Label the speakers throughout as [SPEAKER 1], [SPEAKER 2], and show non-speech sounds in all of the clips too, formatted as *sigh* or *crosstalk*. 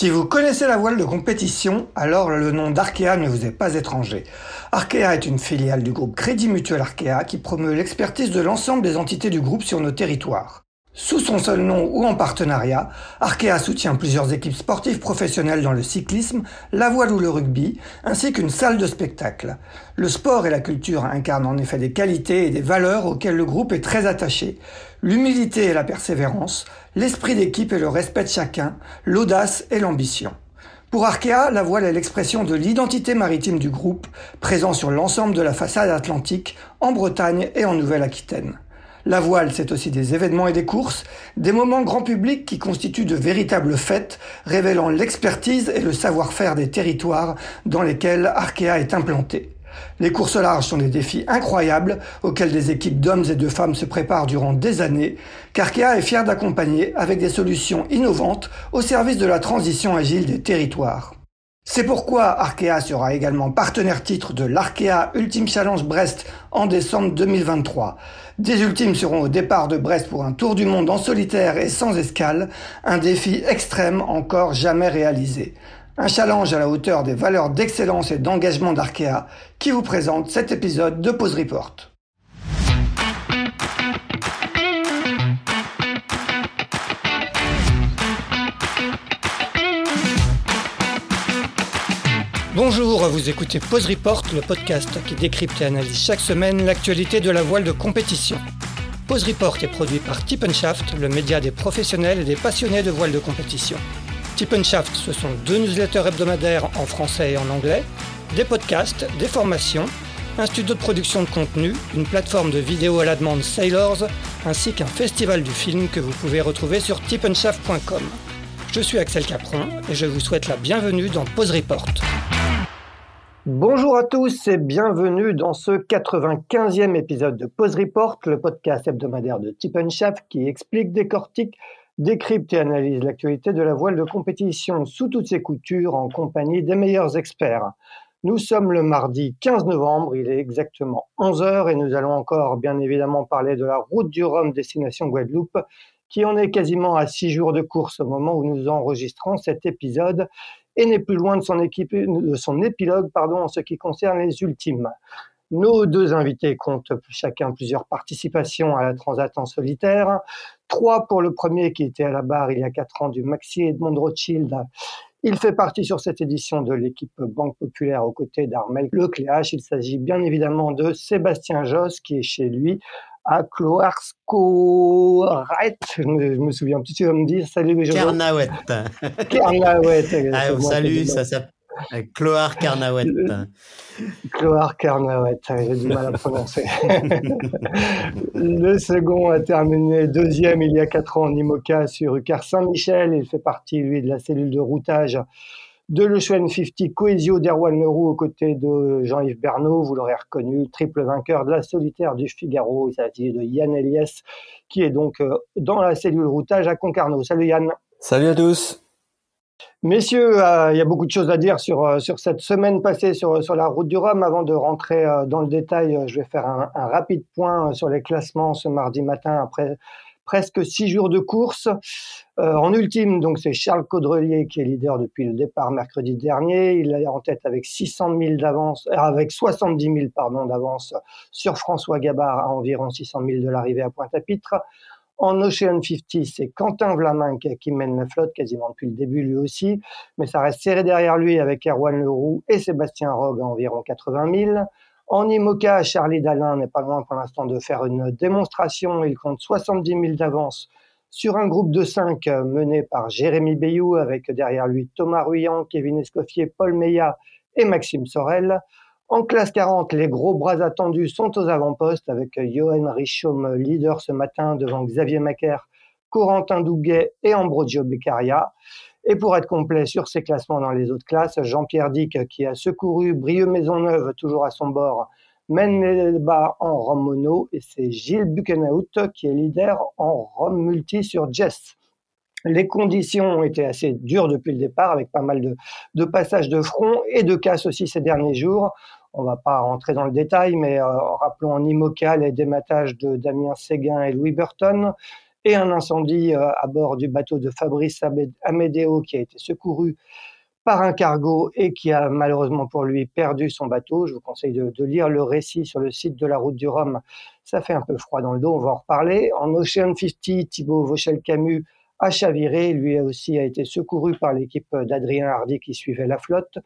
[SPEAKER 1] Si vous connaissez la voile de compétition, alors le nom d'Arkea ne vous est pas étranger. Arkea est une filiale du groupe Crédit Mutuel Arkea qui promeut l'expertise de l'ensemble des entités du groupe sur nos territoires. Sous son seul nom ou en partenariat, Arkea soutient plusieurs équipes sportives professionnelles dans le cyclisme, la voile ou le rugby, ainsi qu'une salle de spectacle. Le sport et la culture incarnent en effet des qualités et des valeurs auxquelles le groupe est très attaché. L'humilité et la persévérance, l'esprit d'équipe et le respect de chacun, l'audace et l'ambition. Pour Arkea, la voile est l'expression de l'identité maritime du groupe, présent sur l'ensemble de la façade atlantique, en Bretagne et en Nouvelle-Aquitaine. La voile, c'est aussi des événements et des courses, des moments grand public qui constituent de véritables fêtes, révélant l'expertise et le savoir-faire des territoires dans lesquels Arkea est implanté. Les courses larges sont des défis incroyables auxquels des équipes d'hommes et de femmes se préparent durant des années, qu'Arkea est fier d'accompagner avec des solutions innovantes au service de la transition agile des territoires. C'est pourquoi Arkea sera également partenaire titre de l'Arkea Ultime Challenge Brest en décembre 2023. Des Ultimes seront au départ de Brest pour un tour du monde en solitaire et sans escale, un défi extrême encore jamais réalisé. Un challenge à la hauteur des valeurs d'excellence et d'engagement d'Arkea qui vous présente cet épisode de Pause Report. Bonjour, vous écoutez Pause Report, le podcast qui décrypte et analyse chaque semaine l'actualité de la voile de compétition. Pause Report est produit par Tip le média des professionnels et des passionnés de voile de compétition. Tip Shaft, ce sont deux newsletters hebdomadaires en français et en anglais, des podcasts, des formations, un studio de production de contenu, une plateforme de vidéo à la demande Sailors, ainsi qu'un festival du film que vous pouvez retrouver sur tipenshaft.com. Je suis Axel Capron et je vous souhaite la bienvenue dans Pause Report. Bonjour à tous et bienvenue dans ce 95e épisode de Pause Report, le podcast hebdomadaire de Tip Shaft qui explique, décortique décrypte et analyse l'actualité de la voile de compétition sous toutes ses coutures en compagnie des meilleurs experts. Nous sommes le mardi 15 novembre, il est exactement 11h et nous allons encore bien évidemment parler de la route du Rhum destination Guadeloupe qui en est quasiment à 6 jours de course au moment où nous enregistrons cet épisode et n'est plus loin de son, de son épilogue pardon, en ce qui concerne les ultimes. Nos deux invités comptent chacun plusieurs participations à la Transat en solitaire. Trois pour le premier qui était à la barre il y a quatre ans du Maxi Edmond Rothschild. Il fait partie sur cette édition de l'équipe Banque Populaire aux côtés d'Armel Lecléache. Il s'agit bien évidemment de Sébastien Josse qui est chez lui à Cloarsko Je me, je me souviens tu vas me dire salut.
[SPEAKER 2] Carnauet.
[SPEAKER 1] Carnauet. *laughs*
[SPEAKER 2] Ah, salut, ça Cloar Carnauet.
[SPEAKER 1] Cloar Carnauet, j'ai du mal à prononcer. le second a terminé deuxième il y a quatre ans en IMOCA sur UCAR Saint-Michel. Il fait partie, lui, de la cellule de routage de Le 50 Coesio d'Erwan Leroux aux côtés de Jean-Yves Bernot. Vous l'aurez reconnu, triple vainqueur de la solitaire du Figaro. Il s'agit de Yann Eliès, qui est donc euh, dans la cellule routage à Concarneau. Salut Yann.
[SPEAKER 3] Salut à tous.
[SPEAKER 1] Messieurs, euh, il y a beaucoup de choses à dire sur, euh, sur cette semaine passée sur, sur la route du Rhum. Avant de rentrer euh, dans le détail, je vais faire un, rapide point sur les classements ce mardi matin après presque six jours de course. en ultime, donc c'est Charles Caudrelier qui est leader depuis le départ mercredi dernier. Il est en tête avec 600 000 d'avance, avec 70 000 pardon d'avance sur François Gabard à environ 600 000 de l'arrivée à Pointe-à-Pitre. En Ocean 50, c'est Quentin Vlaminck qui mène la flotte quasiment depuis le début lui aussi, mais ça reste serré derrière lui avec Erwan Leroux et Sébastien Rogue à environ 80 000. En IMOCA, Charlie Dalin n'est pas loin pour l'instant de faire une démonstration. Il compte 70 000 d'avance sur un groupe de 5 mené par Jérémy Bayou avec derrière lui Thomas Ruyant, Kevin Escoffier, Paul Meillat et Maxime Sorel. En classe 40, les gros bras attendus sont aux avant-postes avec Johan Richaume leader ce matin devant Xavier Macaire, Corentin Douguet et Ambrogio Beccaria. Et pour être complet sur ces classements dans les autres classes, Jean-Pierre Dick, qui a secouru Brieux Maisonneuve, toujours à son bord, mène les débats en Rome mono. Et c'est Gilles Buchenhout qui est leader en Rome multi sur Jess. Les conditions ont été assez dures depuis le départ, avec pas mal de, de passages de front et de casse aussi ces derniers jours. On va pas rentrer dans le détail, mais euh, rappelons en IMOCA les dématages de Damien Séguin et Louis Burton. et un incendie à bord du bateau de Fabrice Amedeo qui a été secouru par un cargo et qui a malheureusement pour lui perdu son bateau. Je vous conseille de, lire le récit sur le site de la route du Rhum. Ça fait un peu froid dans le dos, on va en reparler. En Ocean 50, Thibaut Vauchel-Camus a chaviré. Lui aussi a été secouru par l'équipe d'Adrien Hardy qui suivait la flotte.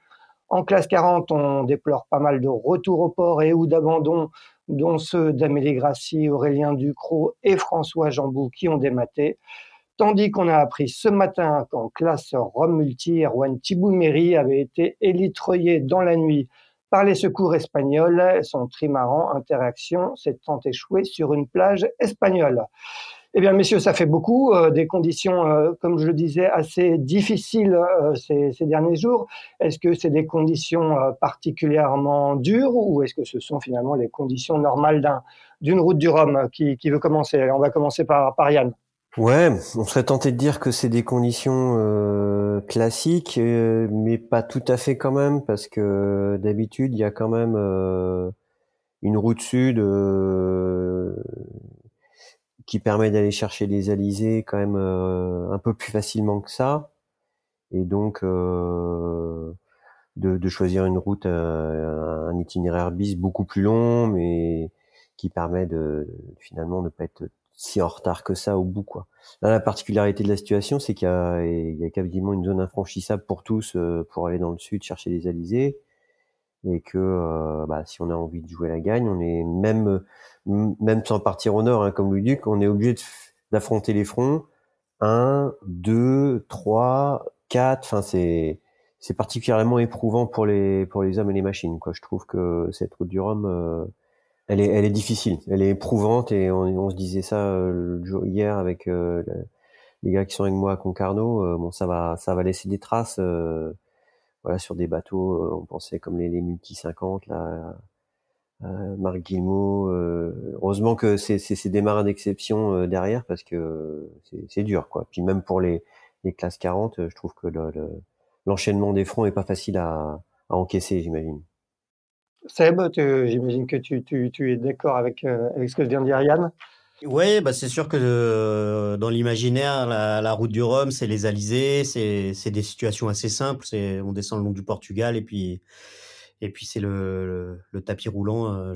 [SPEAKER 1] En classe 40, on déplore pas mal de retours au port et ou d'abandon, dont ceux d'Amélie Grassi, Aurélien Ducrot et François Jambou qui ont dématé. Tandis qu'on a appris ce matin qu'en classe Rome Multi, Erwan Thibouméry avait été élitreillé dans la nuit par les secours espagnols. Son trimaran interaction s'étant échoué sur une plage espagnole. Eh bien, messieurs, ça fait beaucoup, euh, des conditions, euh, comme je le disais, assez difficiles euh, ces, ces, derniers jours. Est-ce que c'est des conditions particulièrement dures ou est-ce que ce sont finalement les conditions normales d'une route du Rhum qui, qui, veut commencer? On va commencer par, par Yann.
[SPEAKER 3] Ouais, on serait tenté de dire que c'est des conditions euh, classiques, euh, mais pas tout à fait quand même, parce que d'habitude il y a quand même euh, une route sud qui permet d'aller chercher les alizés quand même un peu plus facilement que ça, et donc de, de, choisir une route, un itinéraire bis beaucoup plus long, mais qui permet de finalement ne pas être si en retard que ça au bout quoi. Là, la particularité de la situation, c'est qu'il y a, quasiment une zone infranchissable pour tous euh, pour aller dans le sud chercher les alizés et que euh, bah, si on a envie de jouer la gagne, on est même même sans partir au nord, hein, comme le Duc, on est obligé d'affronter les fronts. Un, deux, trois, quatre. Enfin, c'est c'est particulièrement éprouvant pour les pour les hommes et les machines. Quoi, je trouve que cette route du Rhum euh, elle est, elle est difficile, elle est éprouvante et on, on se disait ça euh, hier avec euh, les gars qui sont avec moi à Concarneau. Bon, ça va, ça va laisser des traces, voilà, sur des bateaux. on pensait comme les, les multi 50 là, Marc Guillemot. heureusement que c'est, des marins d'exception derrière parce que c'est, dur, quoi. Puis même pour les, les classes 40, je trouve que le, l'enchaînement des fronts est pas facile à, à encaisser, j'imagine.
[SPEAKER 1] Seb, j'imagine que tu, tu, tu es d'accord avec, euh, avec, ce que vient de dire Yann?
[SPEAKER 2] Oui, bah c'est sûr que euh, dans l'imaginaire, la, la, route du Rhum, c'est les Alizés, c'est des situations assez simples. C'est on descend le long du Portugal et puis et puis c'est le, le, tapis roulant euh,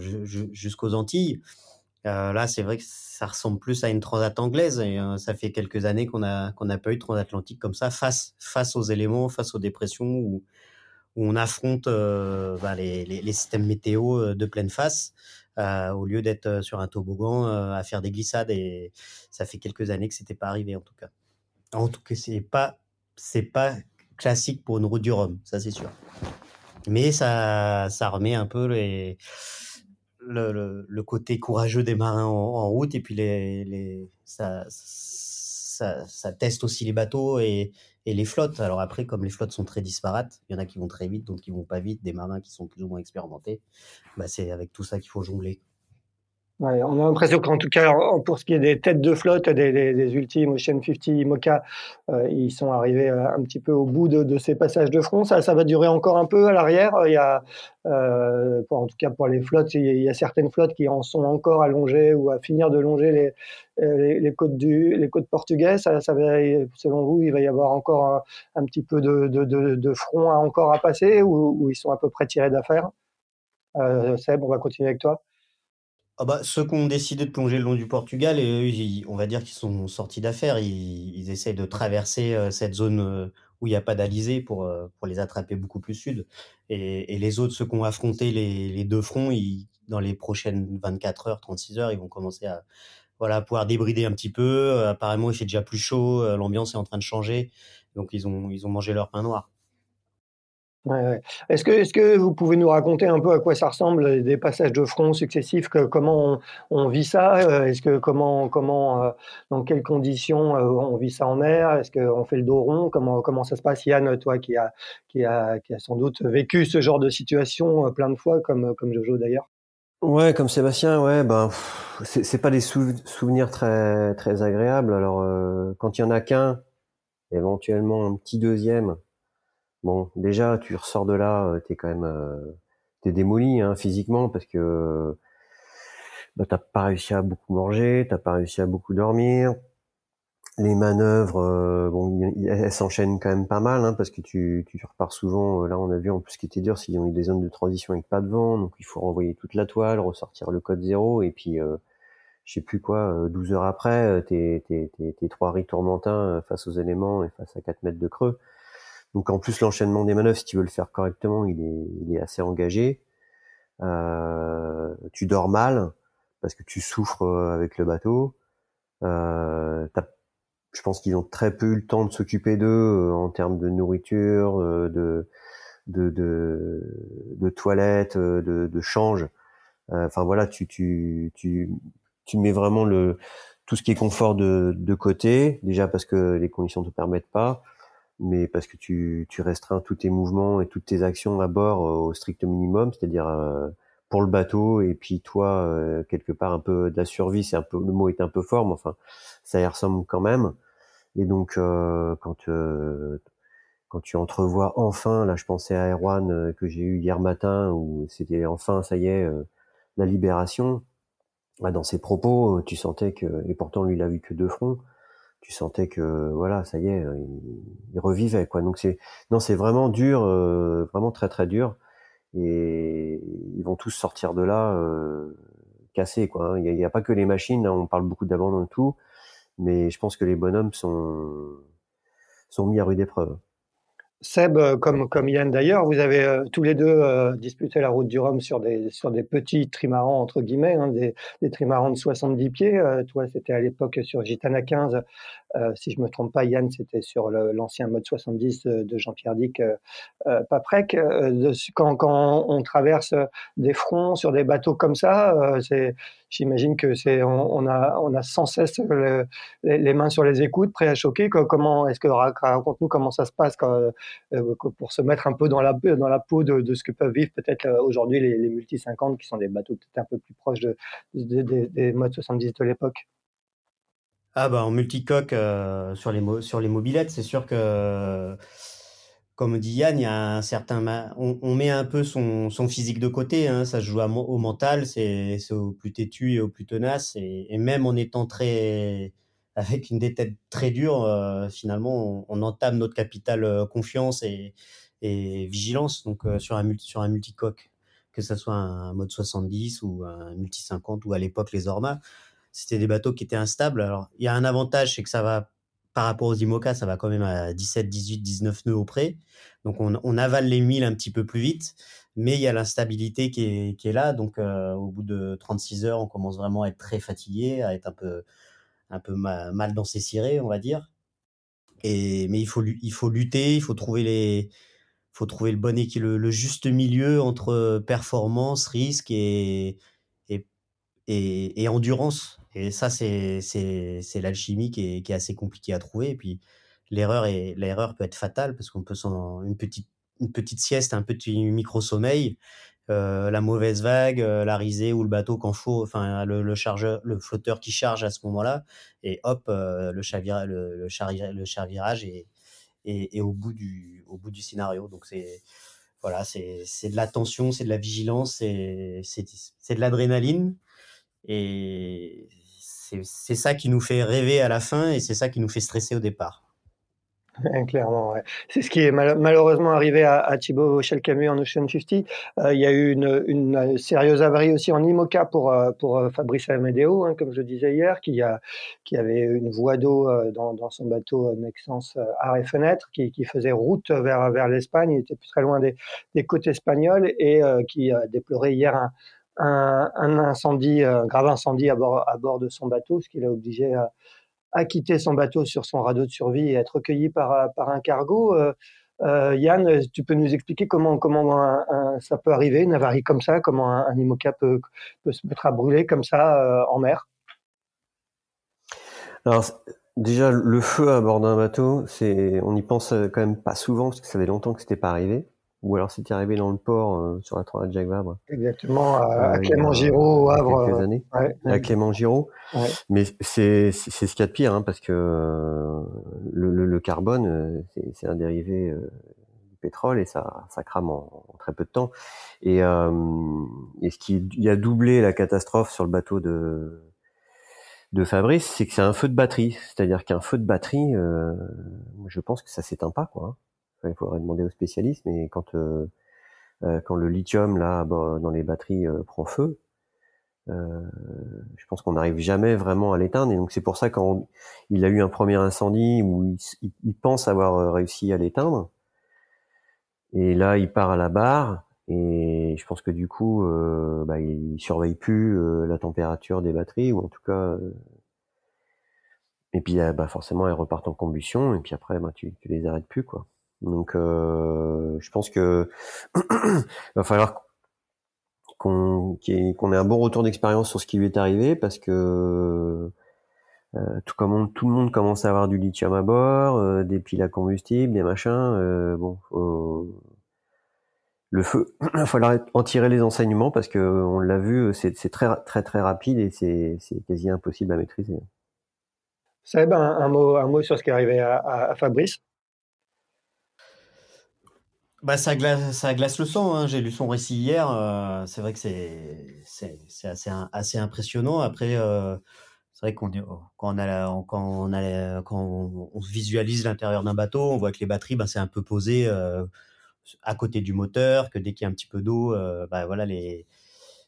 [SPEAKER 2] jusqu'aux Antilles. Euh, là, c'est vrai que ça ressemble plus à une transat anglaise et ça fait quelques années qu'on a qu'on n'a pas eu de transatlantique comme ça face face aux éléments, face aux dépressions ou où on affronte euh, bah, les, les, systèmes météo euh, de pleine face. Euh, au lieu d'être sur un toboggan à faire des glissades et ça fait quelques années que c'était pas arrivé en tout cas. En tout cas, c'est pas c'est pas classique pour une route du Rhum, ça c'est sûr. Mais ça ça remet un peu le, le, côté courageux des marins en, route et puis les, les ça, ça, ça teste aussi les bateaux et, et les flottes. Alors après, comme les flottes sont très disparates, il y en a qui vont très vite, donc qui vont pas vite, des marins qui sont plus ou moins expérimentés. Bah, c'est avec tout ça qu'il faut jongler.
[SPEAKER 1] Ouais, on a l'impression qu'en tout cas, pour ce qui est des têtes de flotte, des, des, des Ultim, Ocean 50, Mocha, euh, ils sont arrivés euh, un petit peu au bout de, de, ces passages de front. Ça, ça va durer encore un peu à l'arrière. Il y a, euh, pour, en tout cas pour les flottes, il y a certaines flottes qui en sont encore à longer ou à finir de longer les, les, les côtes du, les côtes portugaises. Ça, ça va, selon vous, il va y avoir encore un, petit peu de, de, de, de, front à encore à passer ou, ou ils sont à peu près tirés d'affaire? Euh, Seb, on va continuer avec toi.
[SPEAKER 2] Ah bah, ceux qui ont décidé de plonger le long du Portugal, on va dire qu'ils sont sortis d'affaires. Ils, ils essayent de traverser euh, cette zone euh, où il n'y a pas d'alizé pour, euh, pour les attraper beaucoup plus sud. Et, les autres, ceux qui ont affronté les, les deux fronts, ils, dans les prochaines 24 heures, 36 heures, ils vont commencer à voilà, pouvoir débrider un petit peu. apparemment, il fait déjà plus chaud, l'ambiance est en train de changer. Donc, ils ont, ils ont mangé leur pain noir.
[SPEAKER 1] Est-ce que, est que vous pouvez nous raconter un peu à quoi ça ressemble des passages de front successifs Comment on, vit ça euh, Est-ce que comment comment euh, dans quelles conditions euh, on vit ça en mer Est-ce qu'on fait le dos rond Comment comment ça se passe? Yann, toi qui a qui a qui a sans doute vécu ce genre de situation plein de fois comme comme Jojo d'ailleurs.
[SPEAKER 3] Ouais, comme Sébastien, ouais, ben c'est pas des souvenirs très très agréables. Alors quand il y en a qu'un, éventuellement un petit deuxième Bon, déjà, tu ressors de là, euh, t'es quand même, euh, t'es démoli hein, physiquement parce que bah, t'as pas réussi à beaucoup manger, t'as pas réussi à beaucoup dormir, les manœuvres, bon, elles s'enchaînent quand même pas mal, hein, parce que tu, tu repars souvent. Là, on a vu en plus ce qui était dur, s'ils ont eu des zones de transition avec pas de vent, donc il faut renvoyer toute la toile, ressortir le code zéro, et puis je sais plus quoi, 12 heures après, t'es, t'es, t'es, trois riz tourmentins face aux éléments et face à 4 mètres de creux. Donc en plus l'enchaînement des manœuvres, si tu veux le faire correctement, il est, il est assez engagé. Euh, tu dors mal parce que tu souffres euh, avec le bateau. Euh, je pense qu'ils ont très peu eu le temps de s'occuper d'eux euh, en termes de nourriture, de de, de, de toilettes, de, de change. Enfin voilà, tu, tu, tu, tu mets vraiment le tout ce qui est confort de, de côté, déjà parce que les conditions te permettent pas mais parce que tu, tu restreins tous tes mouvements et toutes tes actions à bord euh, au strict minimum, c'est-à-dire euh, pour le bateau et puis toi euh, quelque part un peu de la survie, c'est un peu le mot est un peu fort, mais enfin ça y ressemble quand même. Et donc quand quand tu entrevois enfin, là je pensais à Erwan que j'ai eu hier matin où c'était enfin ça y est la libération. Bah, dans ses propos, tu sentais que et pourtant lui il a vu que deux fronts tu sentais que voilà, ça y est, euh, il, revivait quoi. Donc c'est non, c'est vraiment dur, euh, vraiment très très dur. Et ils vont tous sortir de là euh, cassés quoi. Hein. Il n'y a, pas que les machines. Hein. on parle beaucoup d'abandon et tout, mais je pense que les bonhommes sont sont mis à rude épreuve.
[SPEAKER 1] Seb, euh, comme, comme Yann d'ailleurs, vous avez euh, tous les deux euh, disputé la route du Rhum sur des, sur des petits trimarans, entre guillemets, hein, des, des, trimarans de 70 pieds. toi, c'était à l'époque sur Gitana 15. Si je me trompe pas, Yann, c'était sur l'ancien mode 70 de Jean-Pierre Dick Paprec. quand, quand on traverse des fronts sur des bateaux comme ça, c'est J'imagine que c'est on, a on a sans cesse les, mains sur les écoutes, prêts à choquer. Comment est-ce que raconte-nous comment ça se passe quand, euh, pour se mettre un peu dans la dans la peau de, ce que peuvent vivre peut-être euh, aujourd'hui les, les, multi 50 qui sont des bateaux peut-être un peu plus proches de, des modes 70 de l'époque?
[SPEAKER 2] Ah bah en multicoque euh, sur les sur les mobilettes, c'est sûr que comme dit Yann, il y a un certain, on, met un peu son, physique de côté. Hein, ça se joue au mental, c'est au plus têtu et au plus tenace. Et, même en étant très *laughs* avec une détente très dure, euh, finalement, on, entame notre capital euh, confiance et, vigilance. Donc sur un sur un multicoque, que ce soit un mode 70 ou un multi 50 ou à l'époque les Orma, c'était des bateaux qui étaient instables. Alors il y a un avantage, c'est que ça va par rapport aux IMOCA, ça va quand même à 17, 18, 19 nœuds au près. Donc on, avale les 1000 un petit peu plus vite, mais il y a l'instabilité qui est, là. Donc euh, au bout de 36 heures, on commence vraiment à être très fatigué, à être un peu, un peu mal, dans ses cirés, on va dire. Et, mais il faut, il faut lutter, il faut trouver les, faut trouver le bon équilibre, le, juste milieu entre performance, risque et, et, endurance. Et ça, c'est, l'alchimie qui est, qui est assez compliquée à trouver. Et puis, l'erreur, peut être fatale parce qu'on peut s'en, une petite, une petite sieste, un petit micro-sommeil, euh, la mauvaise vague, euh, la risée ou le bateau quand faut, enfin, le, chargeur, le flotteur qui charge à ce moment-là, et hop, euh, le, chavira, le, le, le chavirage est, est, au, bout du, au bout du scénario. Donc, c'est, voilà, c'est, de la tension, c'est de la vigilance, c'est de l'adrénaline. Et c'est ça qui nous fait rêver à la fin et c'est ça qui nous fait stresser au départ. *laughs*
[SPEAKER 1] Clairement, c'est ce qui est malheureusement arrivé à, à Thibaut Chelcamu en Ocean 50. Euh, il y a eu une, une, sérieuse avarie aussi en IMOCA pour, euh, pour euh, Fabrice Amedeo, hein, comme je disais hier, qui, a, qui avait une voie d'eau dans, dans, son bateau Nexence arrêt fenêtre, qui, qui faisait route vers, vers l'Espagne, il était plus très loin des côtes espagnoles et qui a déploré hier un, un, incendie, grave incendie à bord, à bord de son bateau, ce qui l'a obligé à, quitter son bateau sur son radeau de survie et être recueilli par, par un cargo. Euh, euh, Yann, tu peux nous expliquer comment, comment ça peut arriver, une avarie comme ça, comment un, IMOCA peut, peut, se mettre à brûler comme ça euh, en mer?
[SPEAKER 3] Alors, déjà, le feu à bord d'un bateau, on n'y pense quand même pas souvent parce que ça fait longtemps que c'était pas arrivé ou alors c'était arrivé dans le port euh, sur la de Jacques Vabre.
[SPEAKER 1] Exactement, à, euh, Clément Giraud au Havre.
[SPEAKER 3] quelques années, ouais, à Clément Giraud. Ouais. Mais c'est c'est ce qu'il y a de pire, hein, parce que euh, le, le, le, carbone, c'est un dérivé du pétrole et ça, ça crame en, en très peu de temps. Et, et ce qui il a doublé la catastrophe sur le bateau de de Fabrice, c'est que c'est un feu de batterie. C'est-à-dire qu'un feu de batterie, euh, je pense que ça s'éteint pas, quoi. Il faudrait demander aux spécialistes, mais quand euh, euh, quand le lithium là dans les batteries prend feu, je pense qu'on n'arrive jamais vraiment à l'éteindre. Et donc c'est pour ça quand il a eu un premier incendie où il, pense avoir réussi à l'éteindre, et là il part à la barre. Et je pense que du coup, euh, bah, il surveille plus euh, la température des batteries, ou en tout cas. Euh, et puis, bah, forcément, elles repartent en combustion, et puis après, bah, tu, tu les arrêtes plus, quoi. Donc, euh, je pense que *clears throat* va falloir qu'on ait un bon retour d'expérience sur ce qui lui est arrivé, parce que tout, comme tout le monde commence à avoir du lithium à bord, des piles à combustible, des machins. bon, le feu, *clears throat* il va falloir en tirer les enseignements parce que on l'a vu, c'est très très très rapide et c'est quasi impossible à maîtriser.
[SPEAKER 1] Seb, un, un mot sur ce qui est arrivé à, Fabrice?
[SPEAKER 2] Bah, ça, glace, ça glace le sang. Hein. J'ai lu son récit hier. Euh, c'est vrai que c'est assez, assez impressionnant. Après, euh, c'est vrai qu'on quand quand on a quand on, visualise l'intérieur d'un bateau, on voit que les batteries, ben, c'est un peu posé. Euh, à côté du moteur, que dès qu'il y a un petit peu d'eau, bah, voilà, les,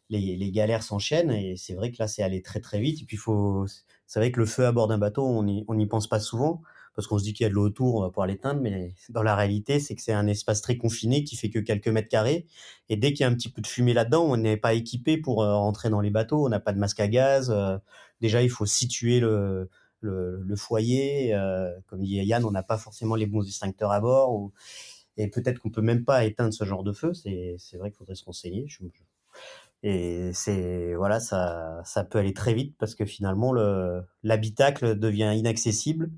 [SPEAKER 2] les, galères s'enchaînent. Et c'est vrai que là, c'est allé très très vite. Et puis, faut, c'est vrai que le feu à bord d'un bateau, on n'y on pense pas souvent parce qu'on se dit qu'il y a de l'eau autour, on va pouvoir l'éteindre, mais dans la réalité, c'est que c'est un espace très confiné qui fait que quelques mètres carrés. Et dès qu'il y a un petit peu de fumée là-dedans, on n'est pas équipé pour euh, rentrer dans les bateaux, on n'a pas de masque à gaz. Euh, déjà, il faut situer le, foyer. comme dit Yann, on n'a pas forcément les bons extincteurs à bord. Et peut-être qu'on peut même pas éteindre ce genre de feu. C'est, vrai qu'il faudrait se renseigner. Et voilà, ça, peut aller très vite parce que finalement le l'habitacle devient inaccessible.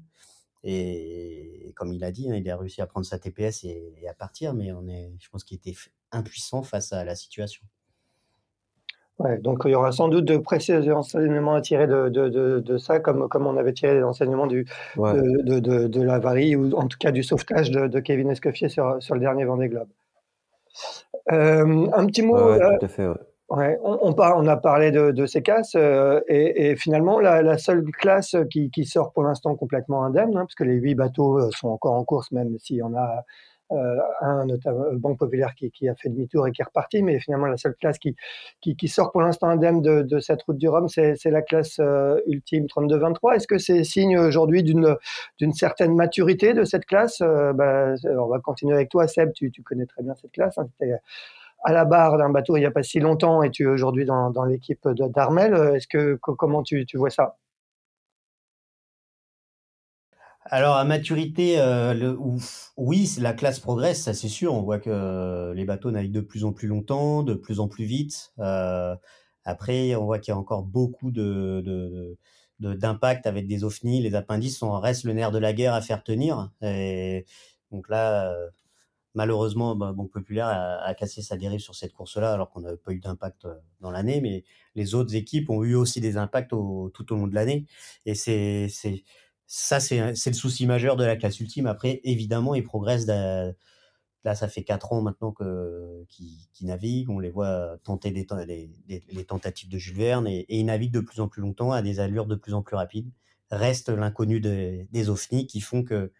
[SPEAKER 2] Et comme il a dit, hein, il a réussi à prendre sa TPS et, et à partir, mais on est, je pense qu'il était impuissant face à la situation
[SPEAKER 1] donc il y aura sans doute de précieux enseignements à tirer de, de, de, ça, comme, comme on avait tiré l'enseignement du, de, de, de, l'avarie, ou en tout cas du sauvetage de, Kevin Escoffier sur, sur le dernier Vendée Globe. Euh, un petit mot.
[SPEAKER 3] Euh, tout à fait,
[SPEAKER 1] On, a parlé de, ces classes euh, et, finalement la, seule classe qui, sort pour l'instant complètement indemne, hein, parce que les huit bateaux sont encore en course, même s'il y en a euh, un notamment euh, Banque Populaire qui, a fait demi-tour et qui est reparti, mais finalement la seule classe qui, sort pour l'instant indemne de, cette route du Rhum, c'est la classe euh, ultime 32-23. Est-ce que c'est signe aujourd'hui d'une certaine maturité de cette classe? Bah, On va continuer avec toi, Seb, tu, tu connais très bien cette classe. Hein, à la barre d'un bateau il n'y a pas si longtemps et tu es aujourd'hui dans, l'équipe d'Armel. Est-ce que comment tu, vois ça?
[SPEAKER 2] Alors à maturité, euh, oui, la classe progresse, ça c'est sûr. On voit que euh, les bateaux naviguent de plus en plus longtemps, de plus en plus vite. Euh, après, on voit qu'il y a encore beaucoup d'impact avec des OFNI. Les appendices sont restent le nerf de la guerre à faire tenir. Donc là, malheureusement, bah, Banque Populaire a, cassé sa dérive sur cette course-là, alors qu'on n'avait pas eu d'impact dans l'année. Mais les autres équipes ont eu aussi des impacts tout au long de l'année. Et c'est ça, c'est le souci majeur de la classe ultime. Après, évidemment, ils progressent. Là, ça fait quatre ans maintenant qu'ils naviguent. On les voit tenter les, tentatives de Jules Verne et, ils naviguent de plus en plus longtemps à des allures de plus en plus rapides. Reste l'inconnu des OFNI qui font que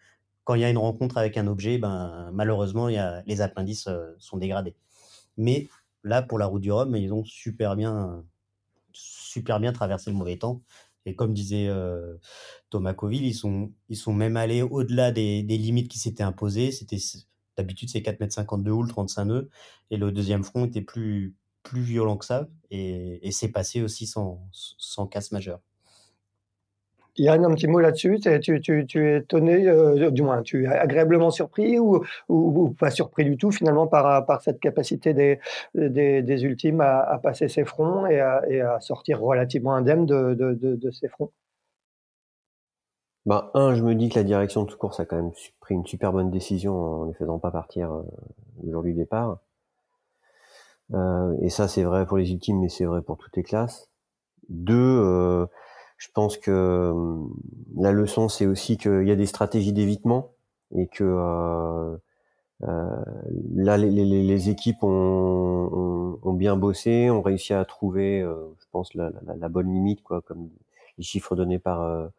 [SPEAKER 2] quand il y a une rencontre avec un objet, ben, malheureusement, y a, les appendices euh, sont dégradés. Mais là, pour la route du Rhum, ils ont super bien, super bien traversé le mauvais temps. Et comme disait euh, Thomas Coville, ils sont, ils sont même allés au-delà des, limites qui s'étaient imposées. C'était d'habitude c'est 4,52 m de houle, 35 nœuds, et le deuxième front était plus plus violent que ça, et, et c'est passé aussi sans, sans casse majeure.
[SPEAKER 1] Yann, un petit mot là-dessus. Tu, es étonné, euh, du moins, tu es agréablement surpris ou, pas surpris du tout finalement par, cette capacité des, ultimes à, passer ces fronts et à, sortir relativement indemne de, de, ces fronts?
[SPEAKER 3] Bah, un, je me dis que la direction de course a quand même pris une super bonne décision en ne faisant pas partir euh, le jour du départ. Euh, et ça, c'est vrai pour les ultimes, mais c'est vrai pour toutes les classes. Deux, je pense que euh, la leçon, c'est aussi qu'il y a des stratégies d'évitement et que euh, euh, là, les, les, les équipes ont, ont, ont, bien bossé, ont réussi à trouver, je pense, la, la, la, bonne limite, quoi, comme les chiffres donnés par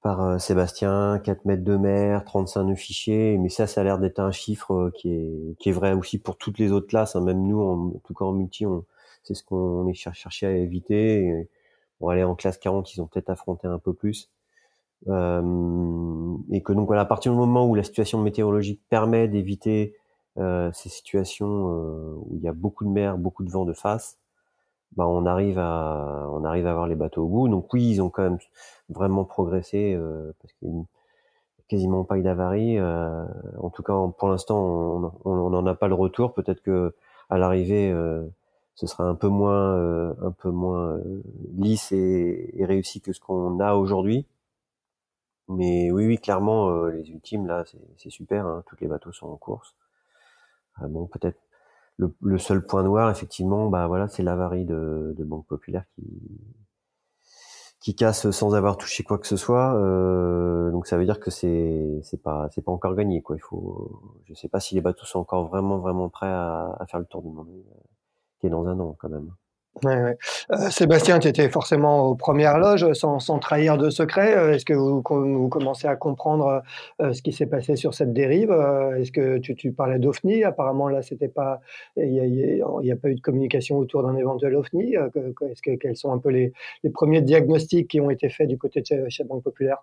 [SPEAKER 3] par Sébastien, 4 mètres de mer, 35 nœuds fichiers, mais ça, ça a l'air d'être un chiffre qui est, qui est vrai aussi pour toutes les autres classes. Hein. Même nous, en, tout cas en multi, c'est ce qu'on est cherché à éviter. Bon, aller en classe 40, ils ont peut-être affronté un peu plus. Euh, et que donc à partir du moment où la situation météorologique permet d'éviter euh, ces situations euh, où il y a beaucoup de mer, beaucoup de vent de face, bah on arrive à on arrive à avoir les bateaux au bout. Donc oui, ils ont quand même vraiment progressé parce qu'il quasiment pas eu d'avarie. en tout cas, pour l'instant, on n'en a pas le retour. Peut-être que à l'arrivée, ce sera un peu moins peu moins lisse et, réussi que ce qu'on a aujourd'hui. Mais oui, oui, clairement, euh, les ultimes, là, c'est super. Hein, tous les bateaux sont en course. Ah bon, peut-être le, seul point noir, effectivement, bah voilà, c'est l'avarie de, de, Banque Populaire qui casse sans avoir touché quoi que ce soit. Euh, donc ça veut dire que c'est c'est pas pas encore gagné quoi. Il faut, je sais pas si les bateaux sont encore vraiment vraiment prêts à, faire le tour du monde, euh, dans un an quand même.
[SPEAKER 1] Euh, Sébastien, tu étais forcément aux premières loges, sans, trahir de secret. Euh, est-ce que vous, commencez à comprendre euh, ce qui s'est passé sur cette dérive Est-ce que tu, parlais d'OVNI Apparemment, là, c'était pas, il n'y a, pas eu de communication autour d'un éventuel. Euh, est-ce que quels sont un peu les, premiers diagnostics qui ont été faits du côté de chez Banque Populaire?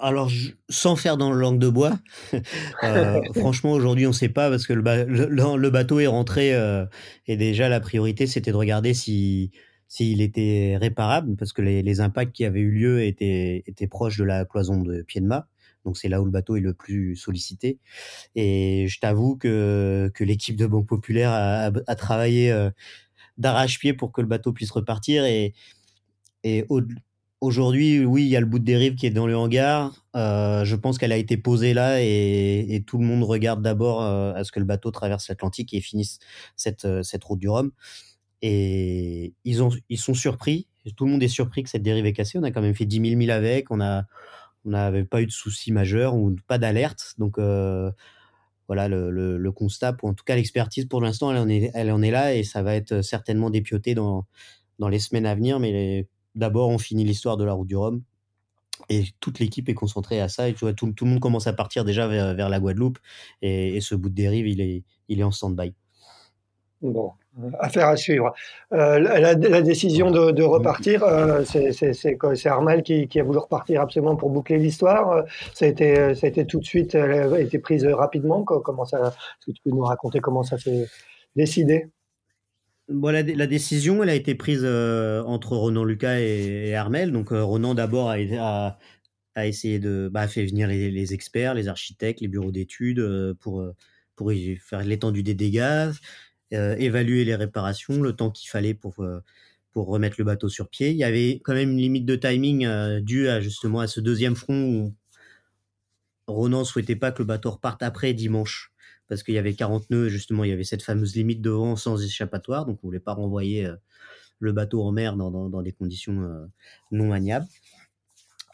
[SPEAKER 2] Alors, sans faire dans le langue de bois, *laughs* euh, *laughs* franchement, aujourd'hui, on ne sait pas parce que le, le, bateau est rentré euh, et déjà la priorité, c'était de regarder si s'il était réparable parce que les, les, impacts qui avaient eu lieu étaient, étaient proches de la cloison de pied de mât. Donc, c'est là où le bateau est le plus sollicité. Et je t'avoue que, que l'équipe de Banque Populaire a, a travaillé euh, d'arrache-pied pour que le bateau puisse repartir et, et au, Aujourd'hui, oui, il y a le bout de dérive qui est dans le hangar. Euh, je pense qu'elle a été posée là et, tout le monde regarde d'abord euh, à ce que le bateau traverse l'Atlantique et finisse cette, euh, cette route du Rhum. Et ils, ont, ils sont surpris. Tout le monde est surpris que cette dérive est cassée. On a quand même fait 10 000 milles avec. On a, on n'avait pas eu de soucis majeurs ou pas d'alerte. Donc voilà le, le, constat, ou en tout cas l'expertise pour l'instant, elle en est, elle en est là et ça va être certainement dépioté dans dans les semaines à venir. Mais d'abord, on finit l'histoire de la route du Rhum. Et toute l'équipe est concentrée à ça. Et tu vois, tout, le monde commence à partir déjà vers, la Guadeloupe. Et, ce bout de dérive, il est, il est en stand-by.
[SPEAKER 1] Bon, affaire à suivre. Euh, la, décision de, repartir, euh, c'est Armel qui, qui, a voulu repartir absolument pour boucler l'histoire. Ça, a été, ça a été tout de suite, elle a été prise rapidement. Comment ça, est-ce que tu peux nous raconter comment ça s'est décidé?
[SPEAKER 2] Bon, la, décision, elle a été prise euh, entre Ronan Lucas et, Armel. Donc, euh, Ronan d'abord a, a, essayé de bah, fait venir les, experts, les architectes, les bureaux d'études euh, pour pour faire l'étendue des dégâts, évaluer les réparations, le temps qu'il fallait pour pour remettre le bateau sur pied. Il y avait quand même une limite de timing due à justement à ce deuxième front où Ronan souhaitait pas que le bateau reparte après dimanche parce qu'il y avait 40 nœuds, justement, il y avait cette fameuse limite de vent sans échappatoire, donc on voulait pas renvoyer euh, le bateau en mer dans, des conditions euh, non maniables.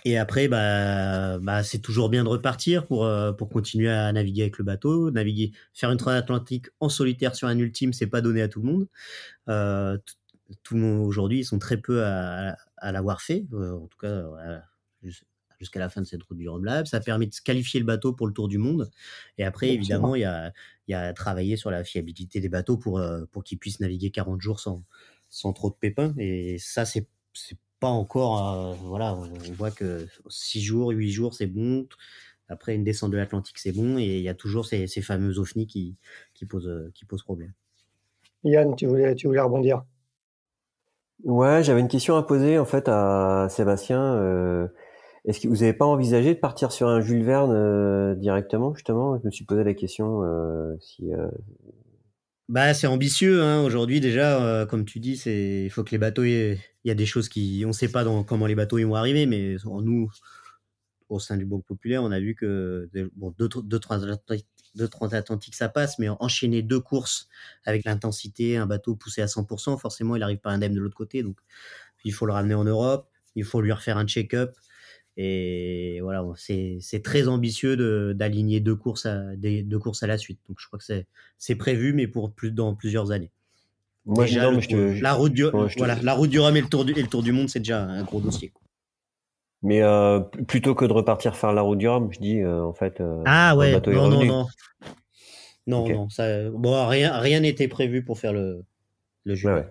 [SPEAKER 2] Et après, bah, bah, c'est toujours bien de repartir pour, euh, pour continuer à naviguer avec le bateau. Naviguer, faire une transatlantique en solitaire sur un ultime, c'est pas donné à tout le monde. Tout le monde aujourd'hui, ils sont très peu à, à l'avoir fait. en tout cas, jusqu'à la fin de cette route du Rhum Lab. Ça a permis de se qualifier le bateau pour le tour du monde. Et après, évidemment, il y a, il y a travaillé sur la fiabilité des bateaux pour, euh, pour qu'ils puissent naviguer 40 jours sans, sans trop de pépins. Et ça, c'est, c'est pas encore, euh, voilà, on voit que 6 jours, 8 jours, c'est bon. Après, une descente de l'Atlantique, c'est bon. Et il y a toujours ces, ces fameux OFNI qui, qui, posent, qui posent problème.
[SPEAKER 1] Yann, tu voulais, tu voulais rebondir?
[SPEAKER 3] Ouais, j'avais une question à poser en fait à Sébastien. Euh, est-ce que vous n'avez pas envisagé de partir sur un Jules Verne euh, directement, justement? Je me suis posé la question euh, si. Euh...
[SPEAKER 2] Bah, c'est ambitieux hein. aujourd'hui déjà, comme tu dis, il faut que les bateaux, il y a des choses qui, on sait pas dans, comment les bateaux ils vont arriver, mais nous, au sein du Banque Populaire, on a vu que bon, deux, deux, transatlantiques, ça passe, mais enchaîner deux courses avec l'intensité, un bateau poussé à 100%, forcément il arrive pas indemne de l'autre côté, donc il faut le ramener en Europe, il faut lui refaire un check-up. Et voilà, c'est très ambitieux d'aligner deux courses à deux courses à la suite. Donc je crois que c'est prévu, mais pour plus dans plusieurs années. Moi, la route du, voilà, la route du Rhum et le tour du, et le tour du monde, c'est déjà un gros dossier.
[SPEAKER 3] Mais plutôt que de repartir faire la route du Rhum, je dis en fait.
[SPEAKER 2] ah ouais, non, non, non, non, non, ça, bon, rien, rien n'était prévu pour faire le, le jeu. Ouais,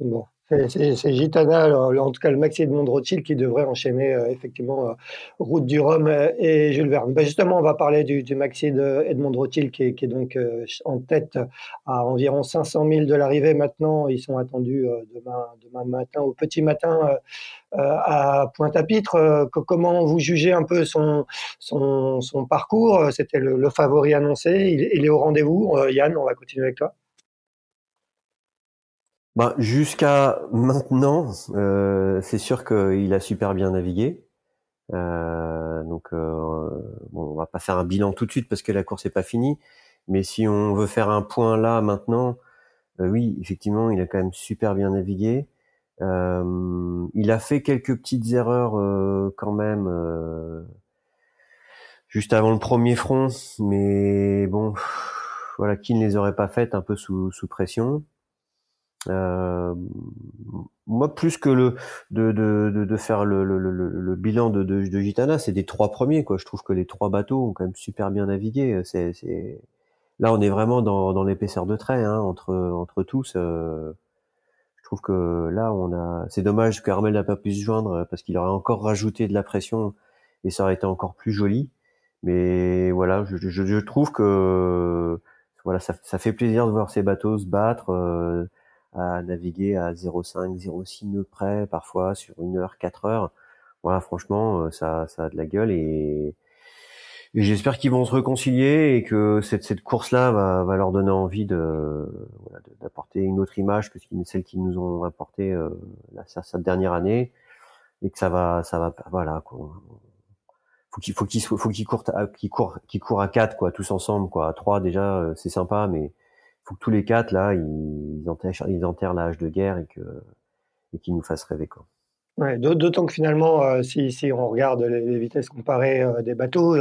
[SPEAKER 1] Bon. C'est Gitana, en tout cas le maxi Edmond Rothschild, qui devrait enchaîner euh, effectivement euh, Route du Rhum euh, et Jules Verne. Ben justement, on va parler du, du maxi Edmond Rothschild, qui est, qui est donc en tête à environ 500 000 de l'arrivée maintenant. Ils sont attendus demain, demain matin, au petit matin, à Pointe-à-Pitre. comment vous jugez un peu son, son, son parcours? C'était le, le, favori annoncé. Il est au rendez-vous. Yann, on va continuer avec toi.
[SPEAKER 3] Bah, jusqu'à maintenant, euh, c'est sûr qu'il a super bien navigué. Euh, donc, euh, bon, on va pas faire un bilan tout de suite parce que la course n'est pas finie. Mais si on veut faire un point là maintenant, oui, effectivement, il a quand même super bien navigué. il a fait quelques petites erreurs quand même juste avant le premier front, mais bon, voilà, qui ne les aurait pas faites un peu sous, sous pression. Euh, moi, plus que le de, de, de, faire le, le, le, le bilan de, de, de Gitana, c'est des trois premiers. Quoi. Je trouve que les trois bateaux ont quand même super bien navigué. C'est, c'est... Là, on est vraiment dans, dans l'épaisseur de trait hein, entre, entre tous. Euh... Je trouve que là, on a. C'est dommage que Armel n'a pas pu se joindre parce qu'il aurait encore rajouté de la pression et ça aurait été encore plus joli. Mais voilà, je, je, je trouve que voilà, ça, ça, fait plaisir de voir ces bateaux se battre. Euh, à naviguer à 0,5, 0,6 nœuds près, parfois sur une heure, quatre heures. Voilà, franchement, euh, ça, ça a de la gueule et, j'espère qu'ils vont se réconcilier et que cette, cette course-là va, va leur donner envie de d'apporter une autre image que celle qu'ils nous ont apporté euh, cette dernière année et que ça va, ça va, voilà, quoi. Faut qu'il faut qu'il faut qu'ils courent, qu'ils courent, qu'ils courent à quatre, quoi, tous ensemble, quoi. À trois déjà, euh, c'est sympa, mais faut que tous les quatre là, ils enterrent, ils enterrent l'âge de guerre et que et qu'ils nous fassent rêver quoi.
[SPEAKER 1] Ouais, D'autant que finalement, euh, si, si, on regarde les, vitesses comparées euh, des bateaux, il